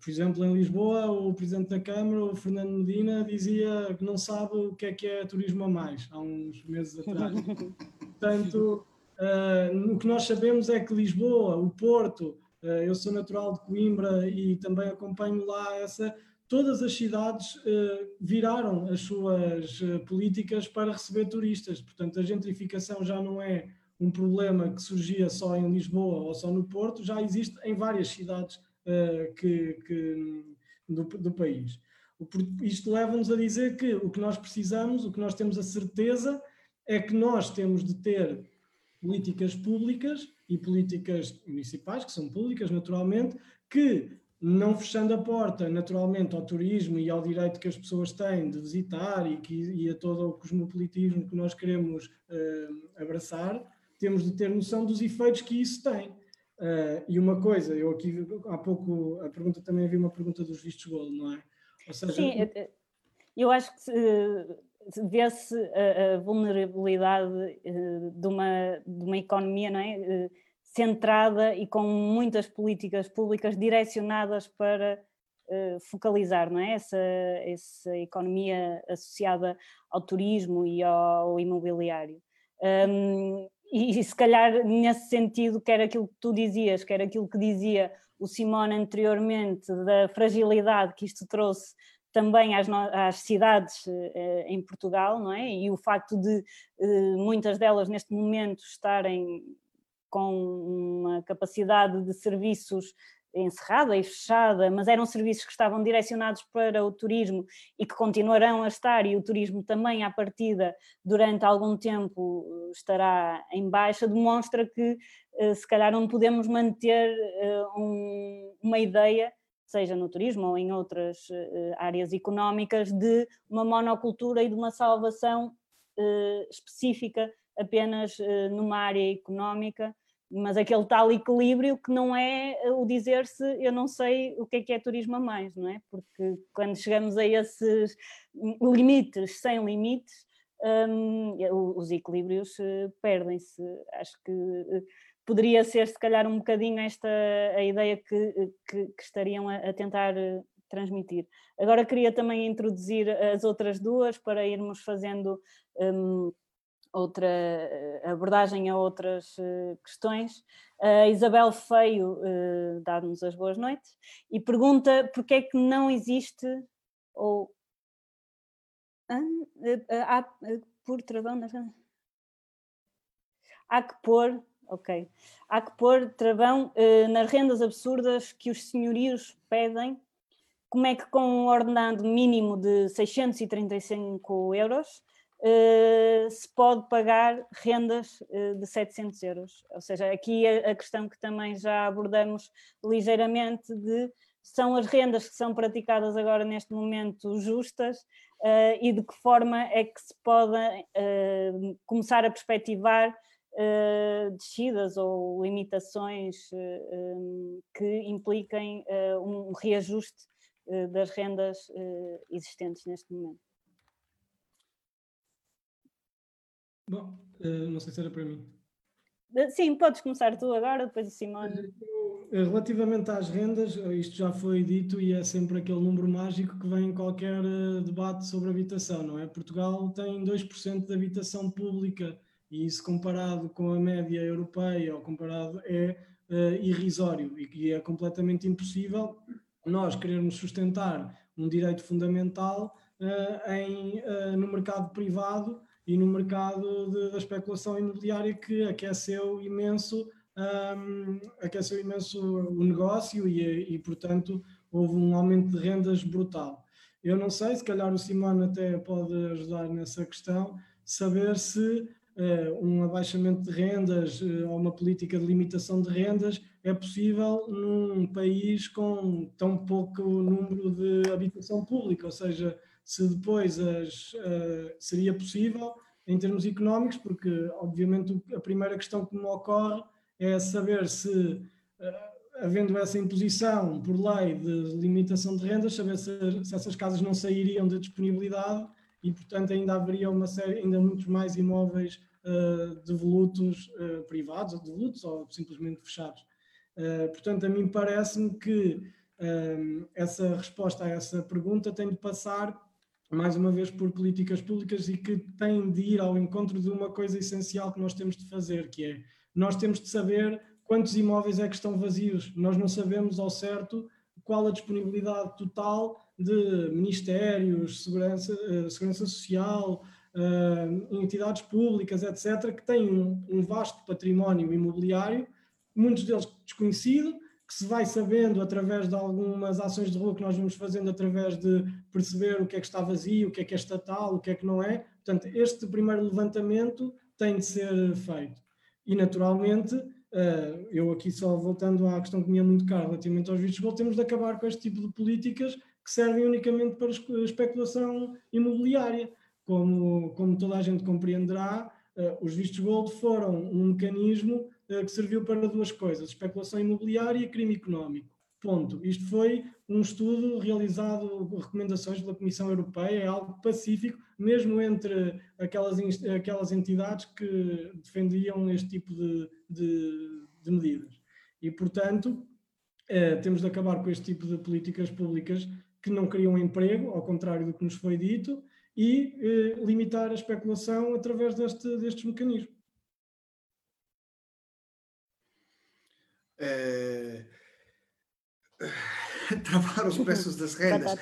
por exemplo, em Lisboa, o Presidente da Câmara, o Fernando Medina, dizia que não sabe o que é que é turismo a mais, há uns meses atrás. Portanto, uh, o que nós sabemos é que Lisboa, o Porto, uh, eu sou natural de Coimbra e também acompanho lá essa, todas as cidades uh, viraram as suas políticas para receber turistas. Portanto, a gentrificação já não é um problema que surgia só em Lisboa ou só no Porto, já existe em várias cidades que, que, do, do país. Isto leva-nos a dizer que o que nós precisamos, o que nós temos a certeza, é que nós temos de ter políticas públicas e políticas municipais, que são públicas naturalmente, que não fechando a porta naturalmente ao turismo e ao direito que as pessoas têm de visitar e, que, e a todo o cosmopolitismo que nós queremos uh, abraçar, temos de ter noção dos efeitos que isso tem. Uh, e uma coisa, eu aqui há pouco, a pergunta também havia uma pergunta dos vistos gold, não é? Ou seja, Sim, eu acho que vê-se a, a, vulnerabilidade uh, de, uma, de uma economia, não é? Uh, centrada e com muitas políticas públicas direcionadas para uh, focalizar não é? essa, essa economia associada ao turismo e ao imobiliário. Um, e, e, se calhar nesse sentido, quer aquilo que tu dizias, quer aquilo que dizia o Simone anteriormente, da fragilidade que isto trouxe também às, às cidades eh, em Portugal, não é? E o facto de eh, muitas delas neste momento estarem com uma capacidade de serviços encerrada e fechada, mas eram serviços que estavam direcionados para o turismo e que continuarão a estar, e o turismo também à partida durante algum tempo estará em baixa, demonstra que eh, se calhar não podemos manter eh, um, uma ideia, seja no turismo ou em outras eh, áreas económicas, de uma monocultura e de uma salvação específica apenas numa área económica mas aquele tal equilíbrio que não é eh, o dizer-se eu não sei o que é que é turismo a mais, não é? Porque quando chegamos a esses limites sem limites, um, os equilíbrios perdem-se. Acho que poderia ser se calhar um bocadinho esta a ideia que, que, que estariam a, a tentar uh, transmitir. Agora queria também introduzir as outras duas para irmos fazendo um, outra eh, abordagem a outras uh, questões. A Isabel Feio uh, dá-nos as boas noites e pergunta porque é que não existe ou por travão nas há que pôr ok há que pôr travão uh, nas rendas absurdas que os senhorios pedem como é que com um ordenado mínimo de 635 euros uh, se pode pagar rendas uh, de 700 euros. Ou seja, aqui a, a, questão que também já abordamos ligeiramente de são as rendas que são praticadas agora neste momento justas uh, e de que forma é que se podem começar a perspectivar descidas ou limitações que impliquem um reajuste das rendas existentes neste momento. Bom, eh, não sei se era para mim. Eh, sim, podes começar tu agora, depois o Simone. Eh, relativamente às rendas, isto já foi dito e é sempre aquele número mágico que vem em qualquer debate sobre habitação, não é? Portugal tem 2% de habitação pública e isso comparado com a média europeia ou comparado é uh, irrisório e é completamente impossível nós querermos sustentar um direito fundamental uh, em, uh, no mercado privado e no mercado de, da especulação imobiliária que aqueceu imenso, um, aqueceu imenso o negócio e, e, portanto, houve um aumento de rendas brutal. Eu não sei, se calhar o Simone até pode ajudar nessa questão, saber se um abaixamento de rendas uh, ou uma política de limitação de rendas é possível num país com tão pouco número de habitação pública, ou seja, se depois as, uh, seria possível em termos económicos, porque obviamente a primeira questão que me ocorre é saber se, uh, havendo essa imposição por lei de limitação de rendas, saber se, se, essas casas não sairiam de disponibilidade e, portanto, ainda haveria uma série, ainda muitos mais imóveis uh, devolutos uh, privados, ou ou simplesmente fechados. Uh, portanto, a mim parece-me que essa resposta a essa pergunta tem de passar mais uma vez por políticas públicas e que têm de ir ao encontro de uma coisa essencial que nós temos de fazer, que é nós temos de saber quantos imóveis é que estão vazios. Nós não sabemos ao certo qual a disponibilidade total de ministérios, segurança, segurança social, uh, entidades públicas, etc., que têm um, um vasto património imobiliário, muitos deles desconhecido, que se vai sabendo através de algumas ações de rua que nós vamos fazendo, através de perceber o que é que está vazio, o que é que é estatal, o que é que não é. Portanto, este primeiro levantamento tem de ser feito. E, naturalmente, eu aqui só voltando à questão que é muito cara relativamente aos vistos temos de acabar com este tipo de políticas que servem unicamente para especulação imobiliária. Como, como toda a gente compreenderá, os vistos gold foram um mecanismo que serviu para duas coisas: especulação imobiliária e crime económico. Ponto. Isto foi um estudo realizado com recomendações pela Comissão Europeia, é algo pacífico, mesmo entre aquelas, aquelas entidades que defendiam este tipo de, de, de medidas. E, portanto, eh, temos de acabar com este tipo de políticas públicas que não criam emprego, ao contrário do que nos foi dito, e eh, limitar a especulação através deste, destes mecanismos. É travar os preços das rendas.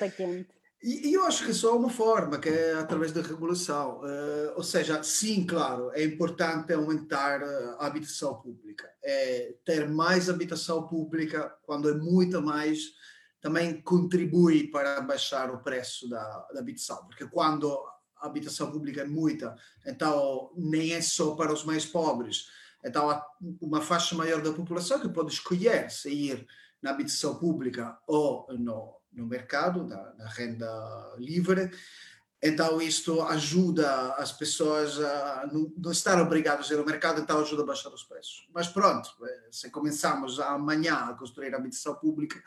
E, e, eu acho que só uma forma, que é através da regulação. Uh, ou seja, sim, claro, é importante aumentar a habitação pública. É ter mais habitação pública, quando é muita mais, também contribui para baixar o preço da, da habitação. Porque quando a habitação pública é muita, então nem é só para os mais pobres. Então há uma faixa maior da população que pode escolher sair na habitação pública ou no, no mercado, na, na renda livre. Então, isto ajuda as pessoas a não, não estar obrigadas a ir ao mercado, então ajuda a baixar os preços. Mas pronto, eh, se começarmos amanhã a construir a habitação pública,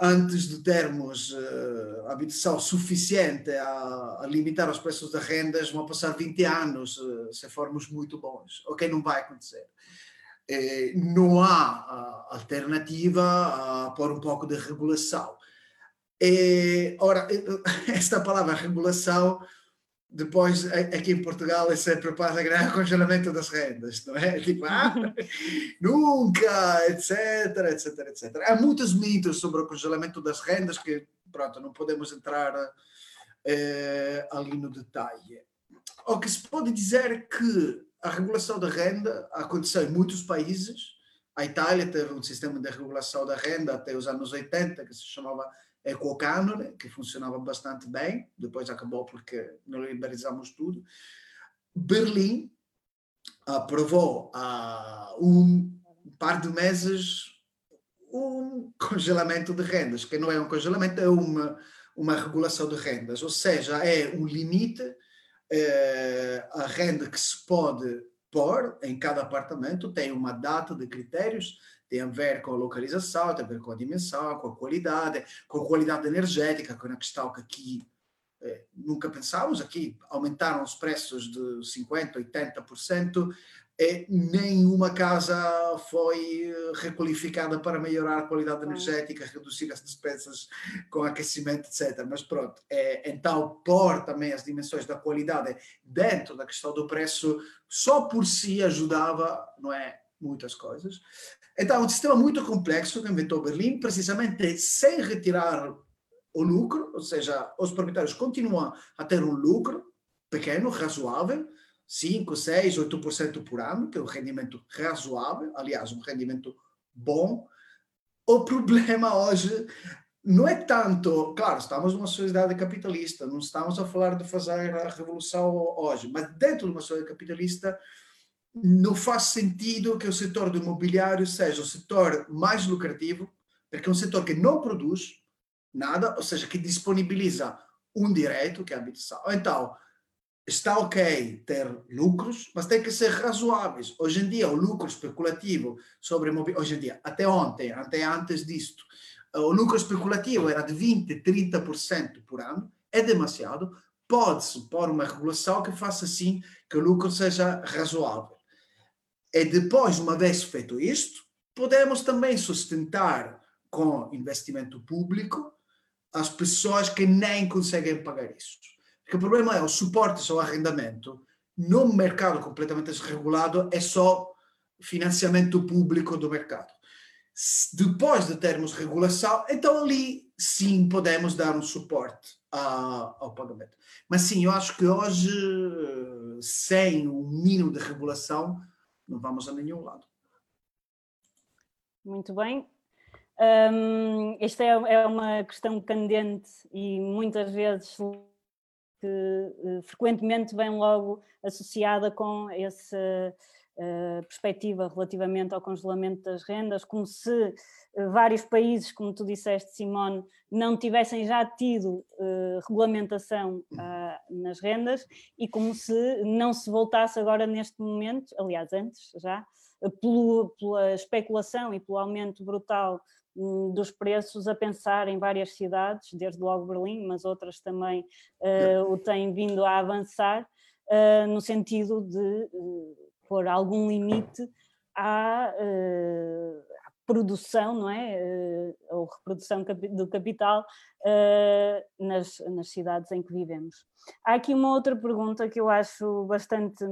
antes de termos uh, habitação suficiente a, a, limitar os preços das rendas, vão passar 20 anos uh, se formos muito bons. O que não vai acontecer eh, não há alternativa a pôr um pouco de regulação. E, ora, esta palavra regulação, depois aqui em Portugal é sempre passa a ganhar congelamento das rendas, não é? Tipo, ah, nunca, etc, etc, etc. Há muitos mitos sobre o congelamento das rendas que, pronto, não podemos entrar eh, ali no detalhe. O que se pode dizer é que a regulação da renda aconteceu em muitos países. A Itália teve um sistema de regulação da renda até os anos 80, que se chamava Ecocanone, que funcionava bastante bem, depois acabou porque liberalizamos tudo. Berlim aprovou há um par de meses um congelamento de rendas, que não é um congelamento, é uma, uma regulação de rendas, ou seja, é um limite é, a renda que se pode pôr em cada apartamento tem uma data de critérios, tem a ver com a localização, tem a ver com a dimensão, com a qualidade, com a qualidade energética, com a questão que aqui é, nunca pensávamos, aqui aumentaram os preços de 50%, 80%, é, nenhuma casa foi requalificada para melhorar a qualidade energética, reduzir as despesas com aquecimento, etc. Mas pronto, é, então pôr também as dimensões da qualidade dentro da questão do preço, só por si ajudava, não é? Muitas coisas. Então, um sistema muito complexo que inventou Berlim, precisamente sem retirar o lucro, ou seja, os proprietários continuam a ter um lucro pequeno, razoável, 5, 6, 8% por ano, que é um rendimento razoável, aliás, um rendimento bom. O problema hoje não é tanto, claro, estamos numa sociedade capitalista, não estamos a falar de fazer a revolução hoje, mas dentro de uma sociedade capitalista não faz sentido que o setor do imobiliário seja o setor mais lucrativo, porque é um setor que não produz nada, ou seja, que disponibiliza um direito, que é a habitação. Então, está ok ter lucros, mas tem que ser razoáveis. Hoje em dia, o lucro especulativo sobre imobiliário, hoje em dia, até ontem, até antes disto, o lucro especulativo era de 20%, 30% por ano, é demasiado. Pode-se pôr uma regulação que faça assim que o lucro seja razoável. E depois, uma vez feito isto, podemos também sustentar com investimento público as pessoas que nem conseguem pagar isso. Porque o problema é o suporte ao arrendamento, num mercado completamente desregulado, é só financiamento público do mercado. Depois de termos regulação, então ali sim podemos dar um suporte ao pagamento. Mas sim, eu acho que hoje, sem um mínimo de regulação, não vamos a nenhum lado. Muito bem. Um, esta é, é uma questão candente e muitas vezes que uh, frequentemente vem logo associada com esse, perspectiva relativamente ao congelamento das rendas, como se vários países, como tu disseste, Simone, não tivessem já tido regulamentação nas rendas e como se não se voltasse agora neste momento, aliás, antes já, pelo, pela especulação e pelo aumento brutal hum, dos preços a pensar em várias cidades, desde logo Berlim, mas outras também uh, o têm vindo a avançar, uh, no sentido de uh, pôr algum limite à, à produção, não é? ou reprodução do capital nas, nas cidades em que vivemos. Há aqui uma outra pergunta que eu acho bastante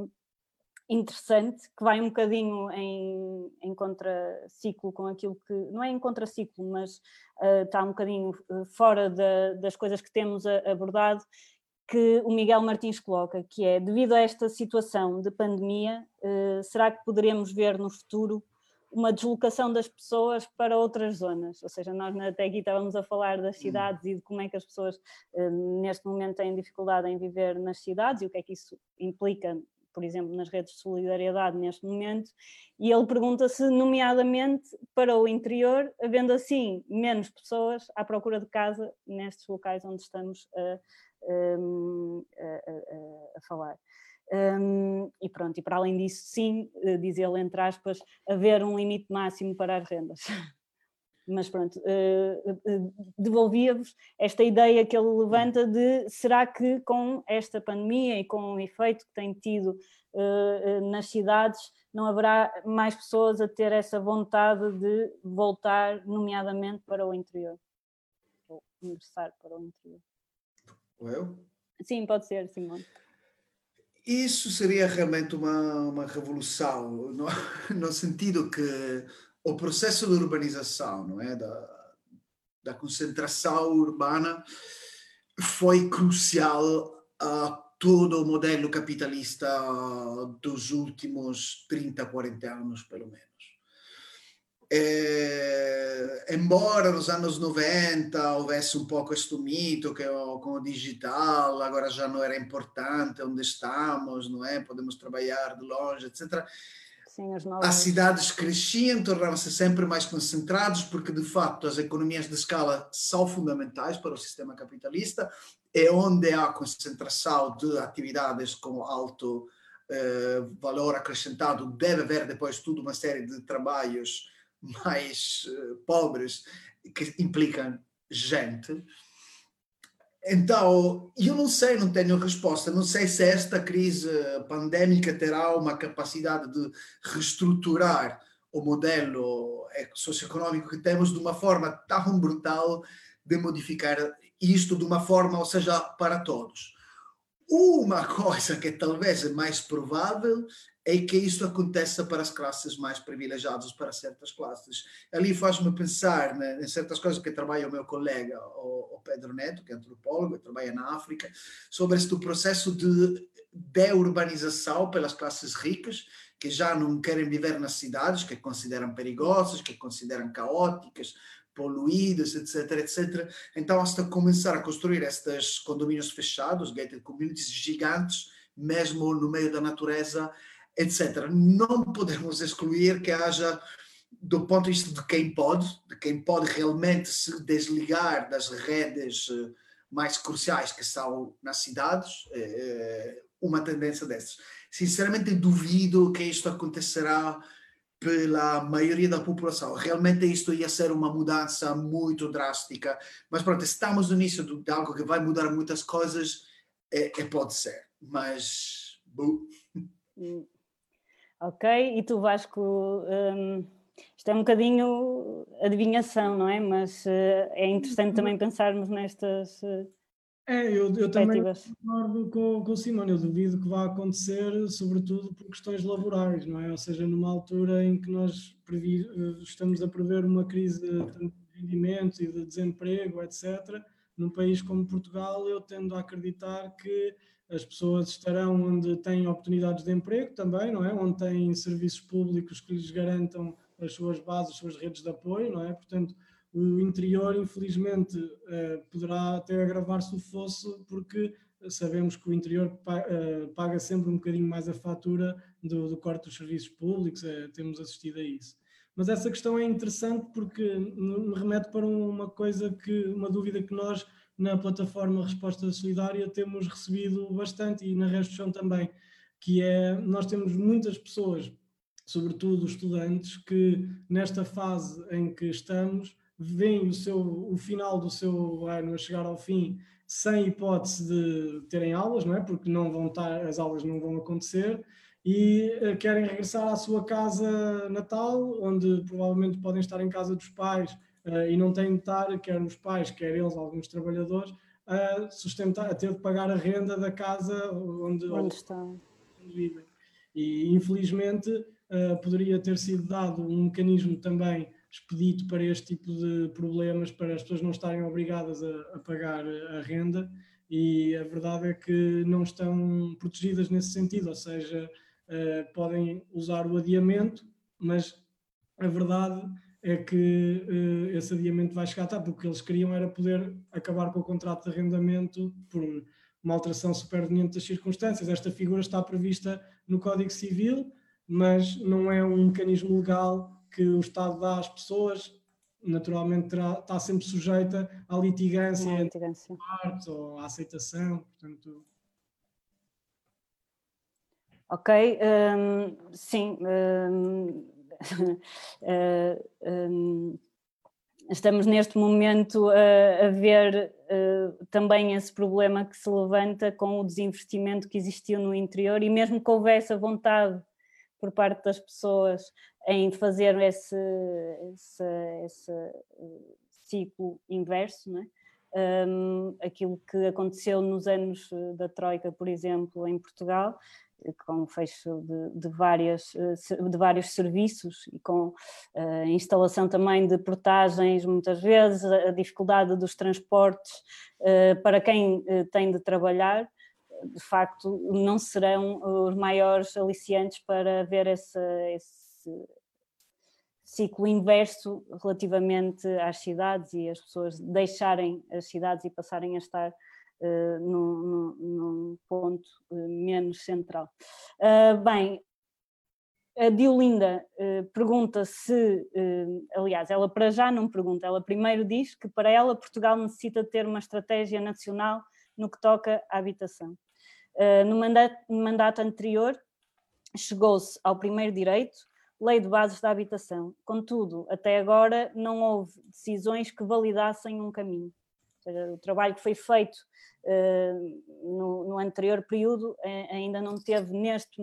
interessante, que vai um bocadinho em, em contraciclo com aquilo que, não é em contraciclo, mas uh, está um bocadinho fora da, das coisas que temos abordado, que o Miguel Martins coloca, que é, devido a esta situação de pandemia, uh, será que poderemos ver no futuro uma deslocação das pessoas para outras zonas, ou seja, nós até aqui estávamos a falar das hum. cidades e de como é que as pessoas neste momento têm dificuldade em viver nas cidades e o que é que isso implica por exemplo, nas redes de solidariedade neste momento, e ele pergunta se, nomeadamente para o interior, havendo assim menos pessoas à procura de casa nestes locais onde estamos a, a, a, a falar. Um, e pronto, e para além disso, sim, eh, diz ele entre aspas, haver um limite máximo para as rendas. Mas pronto, uh, devolvia-vos esta ideia que ele levanta de será que com esta pandemia e com o efeito que tem tido uh, nas cidades, não haverá mais pessoas a ter essa vontade de voltar, nomeadamente para o interior? Ou ingressar para o interior? Eu? Sim, pode ser, Simone. Isso seria realmente uma, uma revolução, no, no sentido que o processo de urbanização, não é? Da, da concentração urbana foi crucial a todo o modelo capitalista dos últimos 30, 40 anos, pelo menos. É, embora nos anos 90 houvesse um pouco este mito que com o digital agora já não era importante onde estamos, não é? Podemos trabalhar de longe, etc Sim, as, novas... as cidades cresciam, tornavam-se sempre mais concentrados, porque de facto as economias de escala são fundamentais para o sistema capitalista, é onde há concentração de atividades com alto eh, valor acrescentado, deve haver depois tudo uma série de trabalhos mais eh, pobres que implicam gente. Então, eu não sei, não tenho resposta. Não sei se esta crise pandémica terá uma capacidade de reestruturar o modelo socioeconómico que temos de uma forma tão brutal de modificar isto de uma forma, ou seja, para todos. Uma coisa que talvez é mais provável é que isso aconteça para as classes mais privilegiadas, para certas classes. Ali faz-me pensar né, em certas coisas que trabalha o meu colega, o, o Pedro Neto, que é antropólogo, trabalha na África, sobre este processo de deurbanização pelas classes ricas, que já não querem viver nas cidades, que consideram perigosas, que consideram caóticas, poluídas, etc, etc. Então, hasta começar a construir estes condomínios fechados, gated communities gigantes, mesmo no meio da natureza, etc. Não podemos excluir que haja, do ponto de vista de quem pode, de quem pode realmente se desligar das redes eh, mais cruciais que são nas cidades, eh, eh, uma tendência dessas. Sinceramente, duvido que isto acontecerá pela maioria da população. Realmente isto ia ser uma mudança muito drástica, mas pronto, estamos no início de algo que vai mudar muitas coisas, é, pode ser, mas... Ok, e tu Vasco, um, isto é um bocadinho adivinhação, não é? Mas uh, é interessante também pensarmos nestas. Uh, é, eu, eu também concordo com, com o Simone, eu duvido que vá acontecer, sobretudo por questões laborais, não é? Ou seja, numa altura em que nós eh, estamos a prever uma crise de rendimentos e de desemprego, etc., num país como Portugal, eu tendo a acreditar que as pessoas estarão onde têm oportunidades de emprego também, não é? Onde têm serviços públicos que lhes garantam as suas bases, as suas redes de apoio, não é? Portanto, o interior, infelizmente, eh, poderá até agravar-se o fosso, porque sabemos que o interior eh, paga sempre um bocadinho mais a fatura do, do corte dos serviços públicos, é, temos assistido a isso. Mas essa questão é interessante porque me remete para uma coisa que, uma dúvida que nós na plataforma Resposta Solidária temos recebido bastante e na Resto Chão também, que é, nós temos muitas pessoas, sobretudo estudantes, que nesta fase em que estamos, veem o, seu, o final do seu ano a chegar ao fim sem hipótese de terem aulas, não é? Porque não vão estar, as aulas não vão acontecer e uh, querem regressar à sua casa natal, onde provavelmente podem estar em casa dos pais uh, e não têm de estar, quer os pais, quer eles, alguns trabalhadores, a sustentar, a ter de pagar a renda da casa onde, onde estão. vivem. E infelizmente uh, poderia ter sido dado um mecanismo também expedito para este tipo de problemas, para as pessoas não estarem obrigadas a, a pagar a renda e a verdade é que não estão protegidas nesse sentido, ou seja, uh, podem usar o adiamento, mas a verdade é que uh, esse adiamento vai chegar tarde, porque o que eles queriam era poder acabar com o contrato de arrendamento por uma alteração superveniente das circunstâncias. Esta figura está prevista no Código Civil, mas não é um mecanismo legal que o Estado dá às pessoas, naturalmente terá, está sempre sujeita à litigância, litigância. partes ou à aceitação, portanto... Ok, um, sim. Um, uh, um, estamos neste momento a, a ver uh, também esse problema que se levanta com o desinvestimento que existiu no interior e mesmo que houvesse a vontade por parte das pessoas em fazer esse, esse, esse eh, ciclo inverso, não é? Um, aquilo que aconteceu nos anos eh, da Troika, por exemplo, em Portugal, eh, com o fecho de, de, várias, de vários serviços e com a instalação também de portagens, muitas vezes, a dificuldade dos transportes para quem tem de trabalhar, de facto, não serão os maiores aliciantes para ver esse, esse ciclo inverso relativamente às cidades e as pessoas deixarem as cidades e passarem a estar uh, num, num, ponto uh, menos central. Uh, bem, a Diolinda pergunta se, aliás, ela para já não pergunta, ela primeiro diz que para ela Portugal necessita ter uma estratégia nacional no que toca à habitação. no mandato, no mandato anterior, chegou-se ao primeiro direito, Lei de Bases da Habitação. Contudo, até agora não houve decisões que validassem um caminho. O trabalho que foi feito uh, no, no, anterior período uh, ainda não teve neste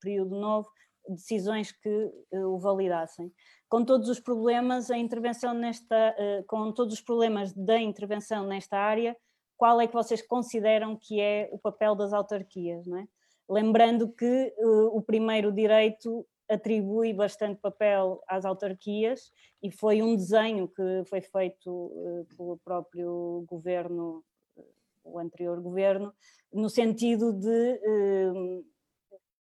período novo decisões que uh, o validassem. Com todos os problemas, a intervenção nesta, com todos os problemas da intervenção nesta área, qual é que vocês consideram que é o papel das autarquias, não é? Lembrando que o primeiro direito atribui bastante papel às autarquias e foi um desenho que foi feito uh, pelo próprio governo, uh, o anterior governo, no sentido de uh,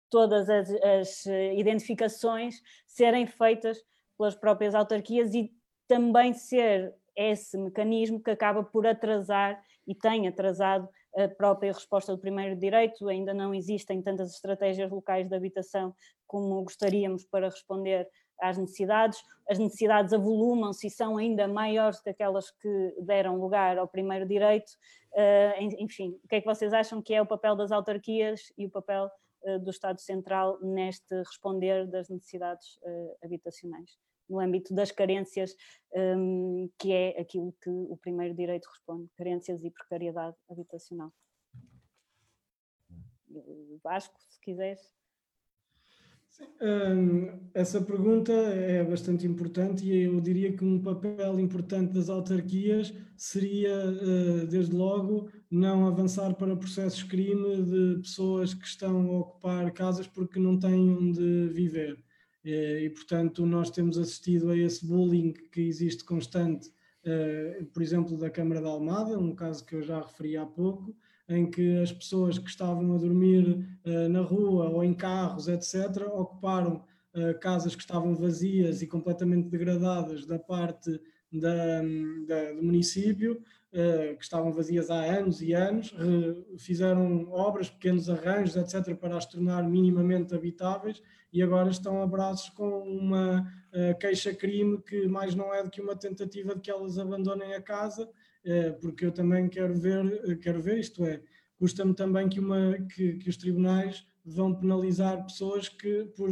todas as, as, identificações serem feitas pelas próprias autarquias e também ser esse mecanismo que acaba por atrasar e tem atrasado a própria resposta do primeiro direito, ainda não existem tantas estratégias locais de habitação como gostaríamos para responder às necessidades, as necessidades avolumam-se e são ainda maiores que aquelas que deram lugar ao primeiro direito, uh, enfim, o que é que vocês acham que é o papel das autarquias e o papel uh, do Estado Central neste responder das necessidades uh, habitacionais? No âmbito das carências, um, que é aquilo que o primeiro direito responde, carências e precariedade habitacional. Vasco, se quiseres. Hum, essa pergunta é bastante importante e eu diria que um papel importante das autarquias seria, eh, desde logo, não avançar para processos crime de pessoas que estão a ocupar casas porque não têm onde viver. Eh, e, portanto, nós temos assistido a esse bullying que existe constante, eh, por exemplo, da Câmara da Almada, um caso que eu já referi há pouco, em que as pessoas que estavam a dormir eh, na rua ou em carros, etc., ocuparam casas que estavam vazias e completamente degradadas da parte da, da, do município, que estavam vazias há anos e anos, fizeram obras, pequenos arranjos, etc., para as tornar minimamente habitáveis e agora estão a braços com uma uh, queixa-crime que mais não é do que uma tentativa de que elas abandonem a casa, porque eu também quero ver, quero ver isto é, custa-me também que, uma, que, que os tribunais vão penalizar pessoas que por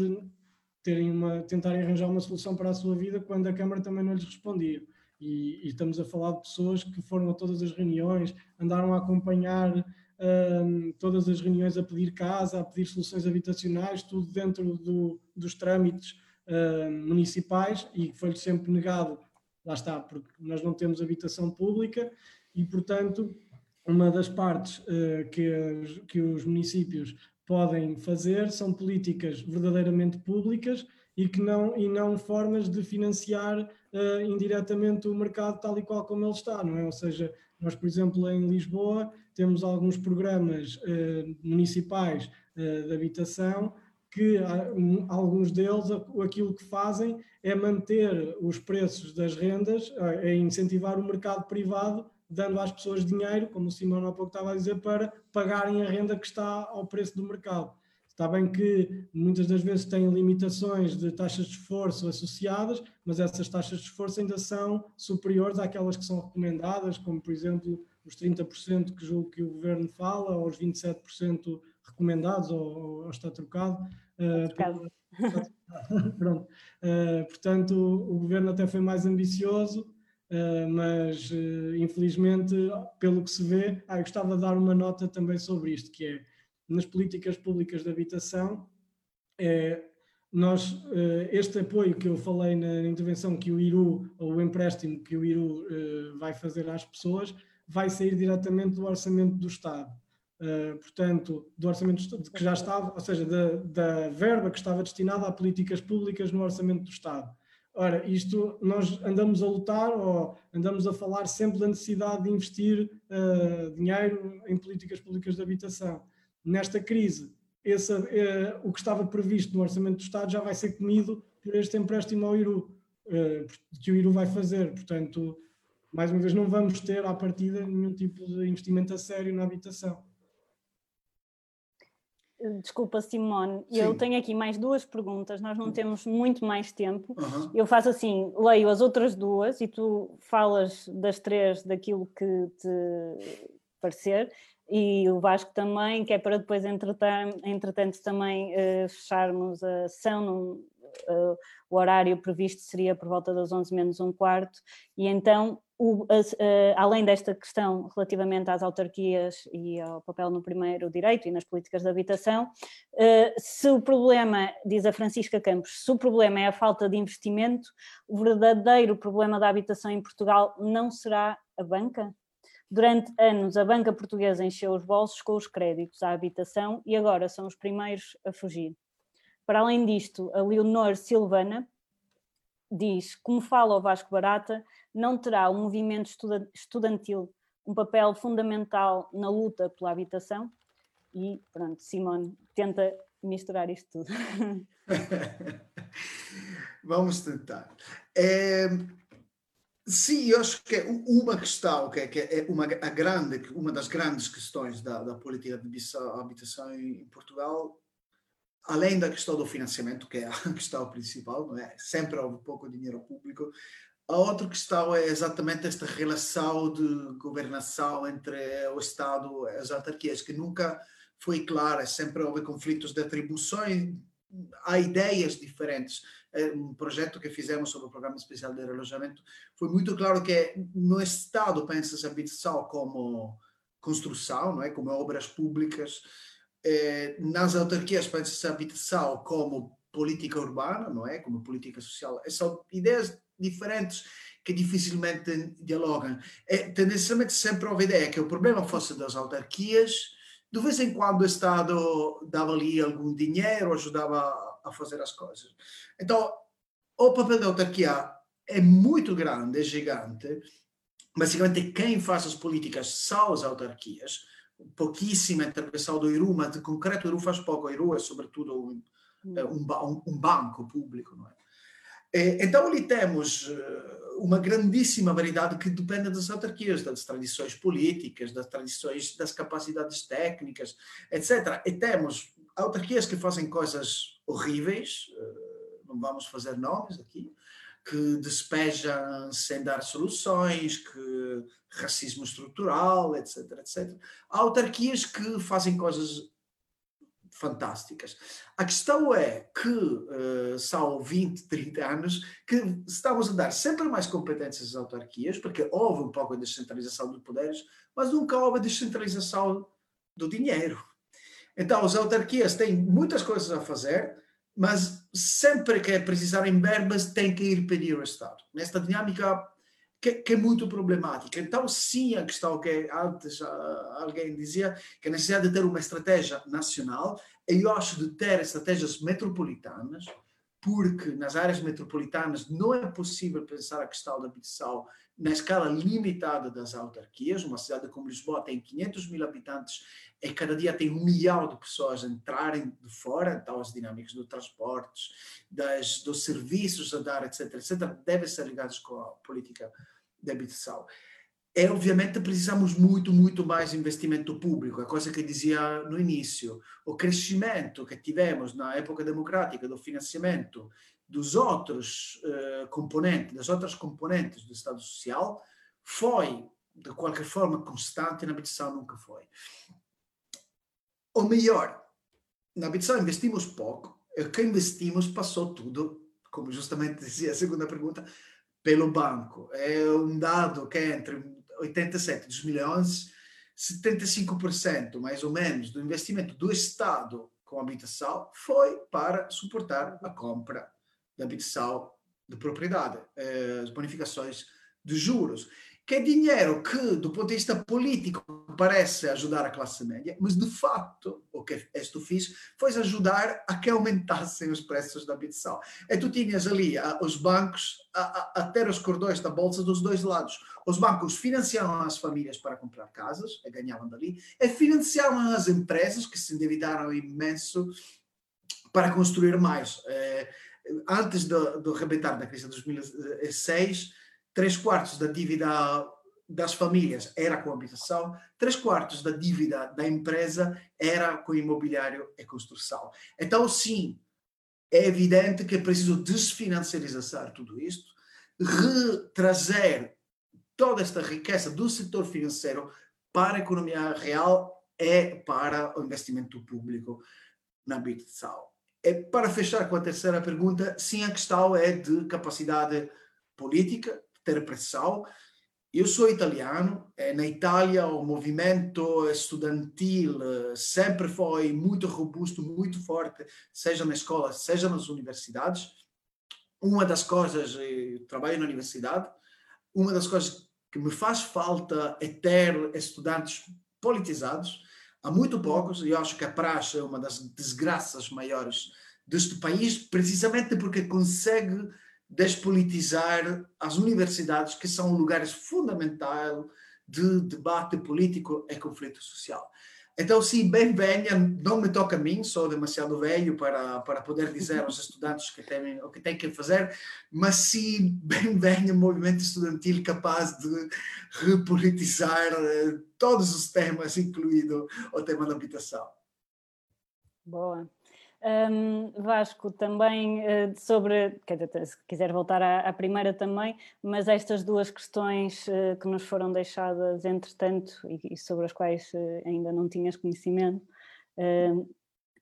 terem uma, tentarem arranjar uma solução para a sua vida quando a Câmara também não lhes respondia. E, e estamos a falar de pessoas que foram a todas as reuniões, andaram a acompanhar um, todas as reuniões a pedir casa, a pedir soluções habitacionais, tudo dentro do, dos trâmites um, municipais e foi-lhes sempre negado, lá está, porque nós não temos habitação pública e, portanto, uma das partes uh, que, que os municípios podem fazer são políticas verdadeiramente públicas e, que não, e não formas de financiar uh, indiretamente o mercado tal e qual como ele está, não é? Ou seja, nós, por exemplo, em Lisboa temos alguns programas uh, municipais uh, de habitação que um, alguns deles aquilo que fazem é manter os preços das rendas, é incentivar o mercado privado dando às pessoas dinheiro, como o Simão há pouco estava a dizer, para pagarem a renda que está ao preço do mercado. Está bem que muitas das vezes têm limitações de taxas de esforço associadas, mas essas taxas de esforço ainda são superiores àquelas que são recomendadas, como por exemplo os 30% que julgo que o governo fala, ou os 27% recomendados, ou, ou, está trocado. Está trocado. Pronto. Uh, portanto, o governo até foi mais ambicioso Uh, mas uh, infelizmente, pelo que se vê, ah, eu gostava de dar uma nota também sobre isto, que é nas políticas públicas de habitação, é, nós, uh, este apoio que eu falei na intervenção que o IRU, ou o empréstimo que o IRU vai fazer às pessoas, vai sair diretamente do orçamento do Estado. portanto, do orçamento que já estava, ou seja, da, da verba que estava destinada a políticas públicas no orçamento do Estado. Ora, isto nós andamos a lutar ou andamos a falar sempre da necessidade de investir uh, dinheiro em políticas públicas de habitação. Nesta crise, esse, uh, o que estava previsto no Orçamento do Estado já vai ser comido por este empréstimo ao IRU, uh, que o IRU vai fazer. Portanto, mais uma vez, não vamos ter à partida nenhum tipo de investimento a sério na habitação. Desculpa, Simone, Sim. eu tenho aqui mais duas perguntas, nós não temos muito mais tempo. Uhum. Eu faço assim, leio as outras duas e tu falas das três daquilo que te parecer e o Vasco também, que é para depois, entretanto, também uh, fecharmos a sessão. Num, uh, o horário previsto seria por volta das 11 menos um quarto, e então o, uh, além desta questão relativamente às autarquias e ao papel no primeiro direito e nas políticas de habitação, uh, se o problema, diz a Francisca Campos, se o problema é a falta de investimento, o verdadeiro problema da habitação em Portugal não será a banca? Durante anos, a banca portuguesa encheu os bolsos com os créditos à habitação e agora são os primeiros a fugir. Para além disto, a Leonor Silvana diz: como fala o Vasco Barata, não terá o movimento estudantil um papel fundamental na luta pela habitação? E pronto, Simone tenta misturar isto tudo. Vamos tentar. É, sim, eu acho que é uma questão, que é, é uma, a grande, uma das grandes questões da, da política de habitação em Portugal além da questão do financiamento, que é a questão principal, não é? Sempre houve pouco dinheiro público. A outra questão é exatamente esta relação de governação entre o Estado e as autarquias, que nunca foi clara, sempre houve conflitos de atribuições, há ideias diferentes. É, um projeto que fizemos sobre o Programa Especial de Relojamento foi muito claro que no Estado pensa-se a habitação como construção, não é? como obras públicas, eh, nas autarquias pensa-se a habitação como política urbana, não é? Como política social. São ideias diferentes que dificilmente dialogam. É, tendencialmente sempre houve a ideia que o problema fosse das autarquias, de vez em quando o Estado dava ali algum dinheiro, ajudava a fazer as coisas. Então, o papel da autarquia é muito grande, é gigante. Basicamente, quem faz as políticas são as autarquias pouquíssima intervenção do Iru, mas de concreto o Iru faz pouco. O Iru é sobretudo um, hum. um, um banco público, não é? Então, ali temos uma grandíssima variedade que depende das autarquias, das tradições políticas, das tradições, das capacidades técnicas, etc. E temos autarquias que fazem coisas horríveis, não vamos fazer nomes aqui, que despejam sem dar soluções, que racismo estrutural, etc, etc. Há autarquias que fazem coisas fantásticas. A questão é que uh, são 20, 30 anos que estamos a dar sempre mais competências às autarquias, porque houve um pouco de descentralização de poderes, mas nunca houve descentralização do dinheiro. Então, as autarquias têm muitas coisas a fazer, mas sempre que precisarem verbas, têm que ir pedir ao Estado. Nesta dinâmica que, que, é muito problemática. Então, sim, a questão que antes alguém dizia, que a necessidade de ter uma estratégia nacional, eu acho de ter estratégias metropolitanas, porque nas áreas metropolitanas não é possível pensar a questão da habitação na escala limitada das autarquias. Uma cidade como Lisboa tem 500 mil habitantes e cada dia tem um milhão de pessoas entrarem de fora, então as dinâmicas do transportes, das, dos serviços a dar, etc., etc., devem ser ligadas com a política de habitação. E, obviamente, precisamos muito, muito mais investimento público, a coisa que dizia no início. O crescimento que tivemos na época democrática do financiamento dos outros uh, componentes, das outras componentes do Estado Social, foi, de qualquer forma, constante, na habitação nunca foi. O melhor, na habitação investimos pouco, e o que investimos passou tudo, como justamente dizia a segunda pergunta, pelo banco. É um dado que é entre 87 dos milhões, 75% mais ou menos do investimento do Estado com habitação foi para suportar a compra da habitação de propriedade, eh, as bonificações de juros, que é dinheiro que, do ponto de vista político, parece ajudar a classe média, mas de facto o que isto fez foi ajudar a que aumentassem os preços da habitação. E tu tinhas ali a, os bancos a, a, a, ter os cordões da bolsa dos dois lados. Os bancos financiavam as famílias para comprar casas, e ganhavam dali, e financiavam as empresas que se endividaram imenso para construir mais. Eh, antes do, do arrebentar da crise de 2006, três quartos da dívida das famílias era com habitação, três quartos da dívida da empresa era com imobiliário e construção. Então, sim, é evidente que é preciso desfinanciarizar tudo isto, retrazer toda esta riqueza do setor financeiro para a economia real e para o investimento público na habitação. É, para fechar com a terceira pergunta, sim, a questão é de capacidade política, ter pressão. Eu sou italiano, e na Itália o movimento estudantil eh, sempre foi muito robusto, muito forte, seja na escola, seja nas universidades. Uma das coisas, eu eh, trabalho na universidade, uma das coisas que me faz falta é ter estudantes politizados, há muito poucos, e eu acho que a praxe é uma das desgraças maiores deste país, precisamente porque consegue despolitizar as universidades, que são lugares fundamentais de debate político e conflito social. Então, sim, bem venha, não me toca a mim, sou demasiado velho para, para poder dizer aos estudantes que têm, o que têm que fazer, mas sim, bem venha movimento estudantil capaz de repolitizar eh, todos os temas, incluído o tema da habitação. Boa. Um, Vasco, também uh, sobre, dizer, se quiser voltar à, à, primeira também, mas estas duas questões uh, que nos foram deixadas entretanto e, e sobre as quais uh, ainda não tinhas conhecimento,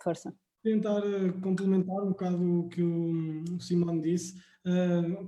força. Tentar complementar um bocado o que o Simão disse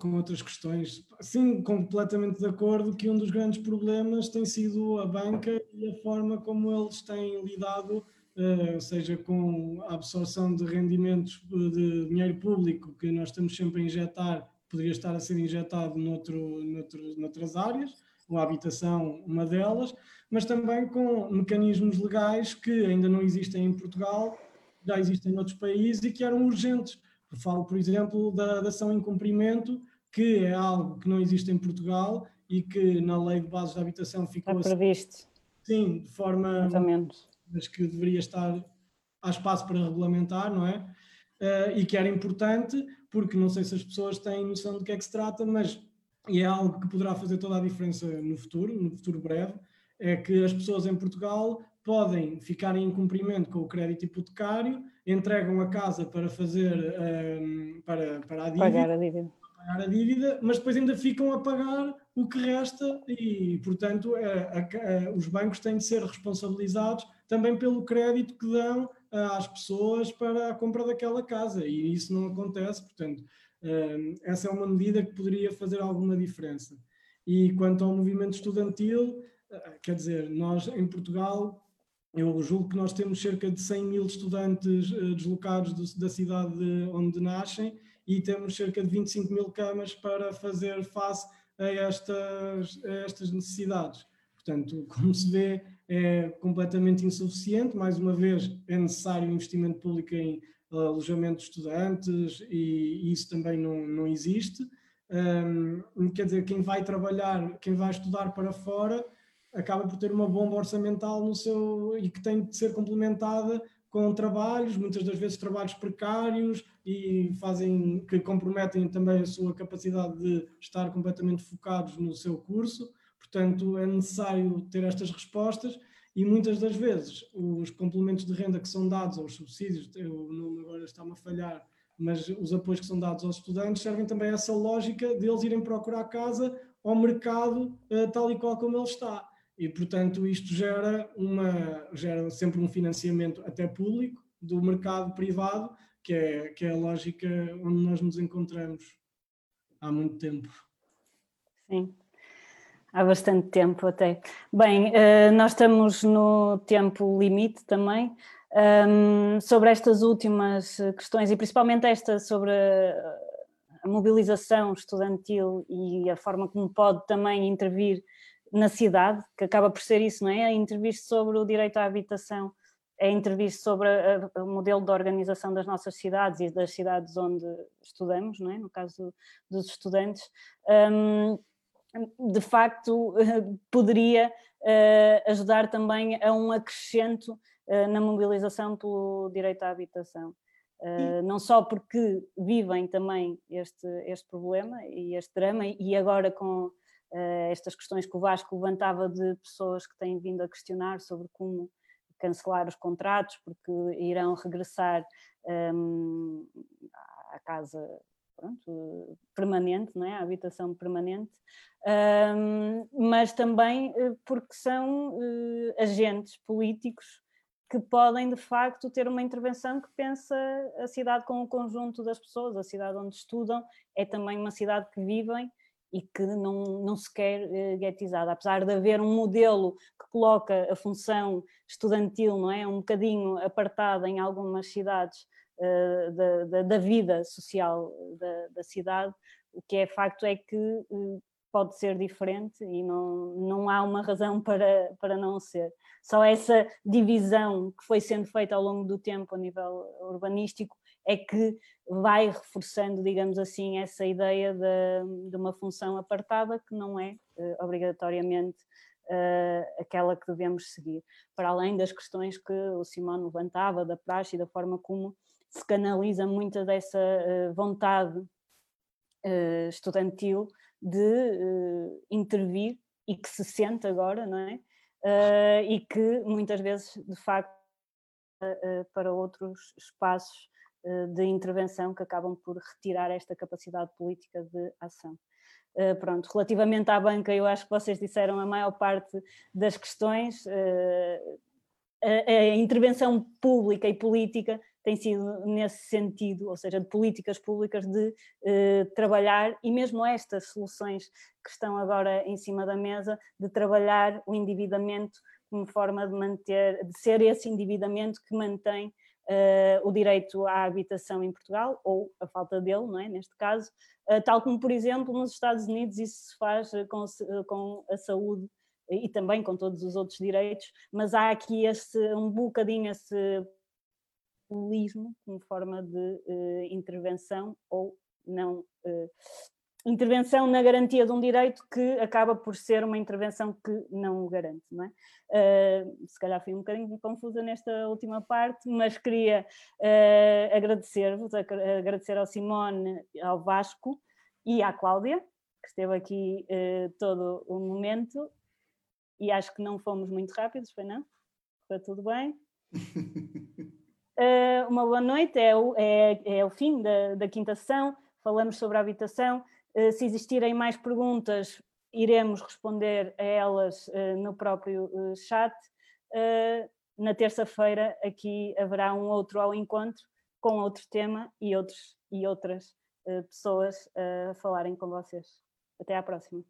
com outras questões. Sim, completamente de acordo que um dos grandes problemas tem sido a banca e a forma como eles têm lidado uh, seja com a absorção de rendimentos de dinheiro público que nós estamos sempre a injetar, poderia estar a ser injetado noutro, noutro, noutras áreas, ou a habitação, uma delas, mas também com mecanismos legais que ainda não existem em Portugal, já existem em outros países e que eram urgentes. Eu falo, por exemplo, da, da ação em cumprimento, que é algo que não existe em Portugal e que na lei de bases de habitação ficou... Está previsto. Sim, de forma... Mais ou menos mas que deveria estar, há espaço para regulamentar, não é? uh, e que era importante, porque não sei se as pessoas têm noção do que é que se trata, mas e é algo que poderá fazer toda a diferença no futuro, no futuro breve, é que as pessoas em Portugal podem ficar em cumprimento com o crédito hipotecário, entregam a casa para fazer um, para, para a dívida, pagar a dívida. pagar a dívida, mas depois ainda ficam a pagar o que resta e, portanto, a, a, os bancos têm de ser responsabilizados também pelo crédito que dão às pessoas para a compra daquela casa e isso não acontece, portanto, um, essa é uma medida que poderia fazer alguma diferença. E quanto ao movimento estudantil, eh, quer dizer, nós em Portugal eu julgo que nós temos cerca de 100 mil estudantes deslocados do, da cidade onde nascem e temos cerca de 25 mil camas para fazer face a estas, a estas necessidades. Portanto, como se vê, é completamente insuficiente. Mais uma vez, é necessário investimento público em alojamento de estudantes e, e isso também não, não existe. Um, quer dizer, quem vai trabalhar, quem vai estudar para fora, acaba por ter uma bomba orçamental no seu e que tem de ser complementada com trabalhos, muitas das vezes trabalhos precários e fazem que comprometem também a sua capacidade de estar completamente focados no seu curso. Portanto, é necessário ter estas respostas e muitas das vezes os complementos de renda que são dados aos subsídios, o nome agora está-me a falhar, mas os apoios que são dados aos estudantes servem também a essa lógica de eles irem procurar casa ao mercado eh, tal e qual como ele está. E, portanto, isto gera, uma, gera sempre um financiamento até público do mercado privado, que é, que é a lógica onde nós nos encontramos há muito tempo. Sim, há bastante tempo até. Bem, eh, nós estamos no tempo limite também. Um, sobre estas últimas questões, e principalmente esta sobre a, a mobilização estudantil e a forma como pode também intervir na cidade, que acaba por ser isso, não é? A entrevista sobre o direito à habitação, é a entrevista sobre o modelo de organização das nossas cidades e das cidades onde estudamos, não é? No caso dos estudantes, um, de facto poderia uh, ajudar também a um acrescento uh, na mobilização pelo direito à habitação. Uh, não só porque vivem também este, este problema e este drama, e agora com uh, estas questões que o Vasco levantava de pessoas que têm vindo a questionar sobre como cancelar os contratos porque irão regressar um, à casa pronto, permanente, não é? a habitação permanente, mas também eh, porque são uh, agentes políticos que podem de facto ter uma intervenção que pensa a cidade com o conjunto das pessoas, a cidade onde estudam. É também uma cidade que vivem e que não, não se quer uh, guetizada, apesar de haver um modelo que coloca a função estudantil, não é, um bocadinho apartada em algumas cidades da, da, da, vida social da, da, cidade, o que é facto é que uh, pode ser diferente e não, não há uma razão para, para não ser. Só essa divisão que foi sendo feita ao longo do tempo a nível urbanístico é que vai reforçando, digamos assim, essa ideia de, de uma função apartada que não é uh, obrigatoriamente uh, aquela que devemos seguir, para além das questões que o Simão levantava, da praxe e da forma como se canaliza muita dessa uh, vontade estudantil de intervir e que se sente agora, não é? e que muitas vezes, de facto, para outros espaços eh, de intervenção que acabam por retirar esta capacidade política de ação. Uh, pronto, relativamente à banca, eu acho que vocês disseram a maior parte das questões. Uh, a, a, intervenção pública e política tem sido nesse sentido, ou seja, de políticas públicas de uh, trabalhar, e mesmo estas soluções que estão agora em cima da mesa, de trabalhar o endividamento como forma de manter, de ser esse endividamento que mantém uh, o direito à habitação em Portugal, ou a falta dele, não é? neste caso, uh, tal como, por exemplo, nos Estados Unidos isso se faz eh, com, com a saúde e também com todos os outros direitos, mas há aqui esse, um bocadinho esse populismo como forma de uh, intervenção ou não uh, intervenção na garantia de um direito que acaba por ser uma intervenção que não o garante, não é? Uh, se calhar fui um bocadinho confusa nesta última parte, mas queria uh, agradecer-vos, agradecer ao Simone, ao Vasco e à Cláudia, que esteve aqui uh, todo o momento, e acho que não fomos muito rápidos, foi não? Foi tudo bem? uma boa noite, é o, é, é o fim da, da quinta sessão, falamos sobre a habitação, se existirem mais perguntas, iremos responder a elas eh, no próprio eh, chat. Na terça-feira aqui haverá um outro ao encontro com outro tema e, outros, e outras pessoas a falarem com vocês. Até à próxima.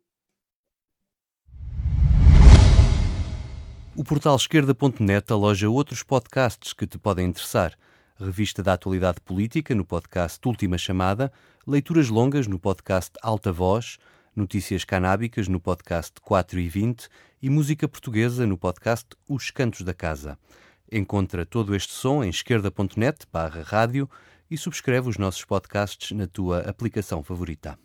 O portal esquerda.net aloja outros podcasts que te podem interessar. Revista da Atualidade Política no podcast Última Chamada leituras longas no podcast Alta Voz, notícias canábicas no podcast 4 e 20 e música portuguesa no podcast Os Cantos da Casa. Encontra todo este som em esquerda.net barra rádio e subscreve os nossos podcasts na tua aplicação favorita.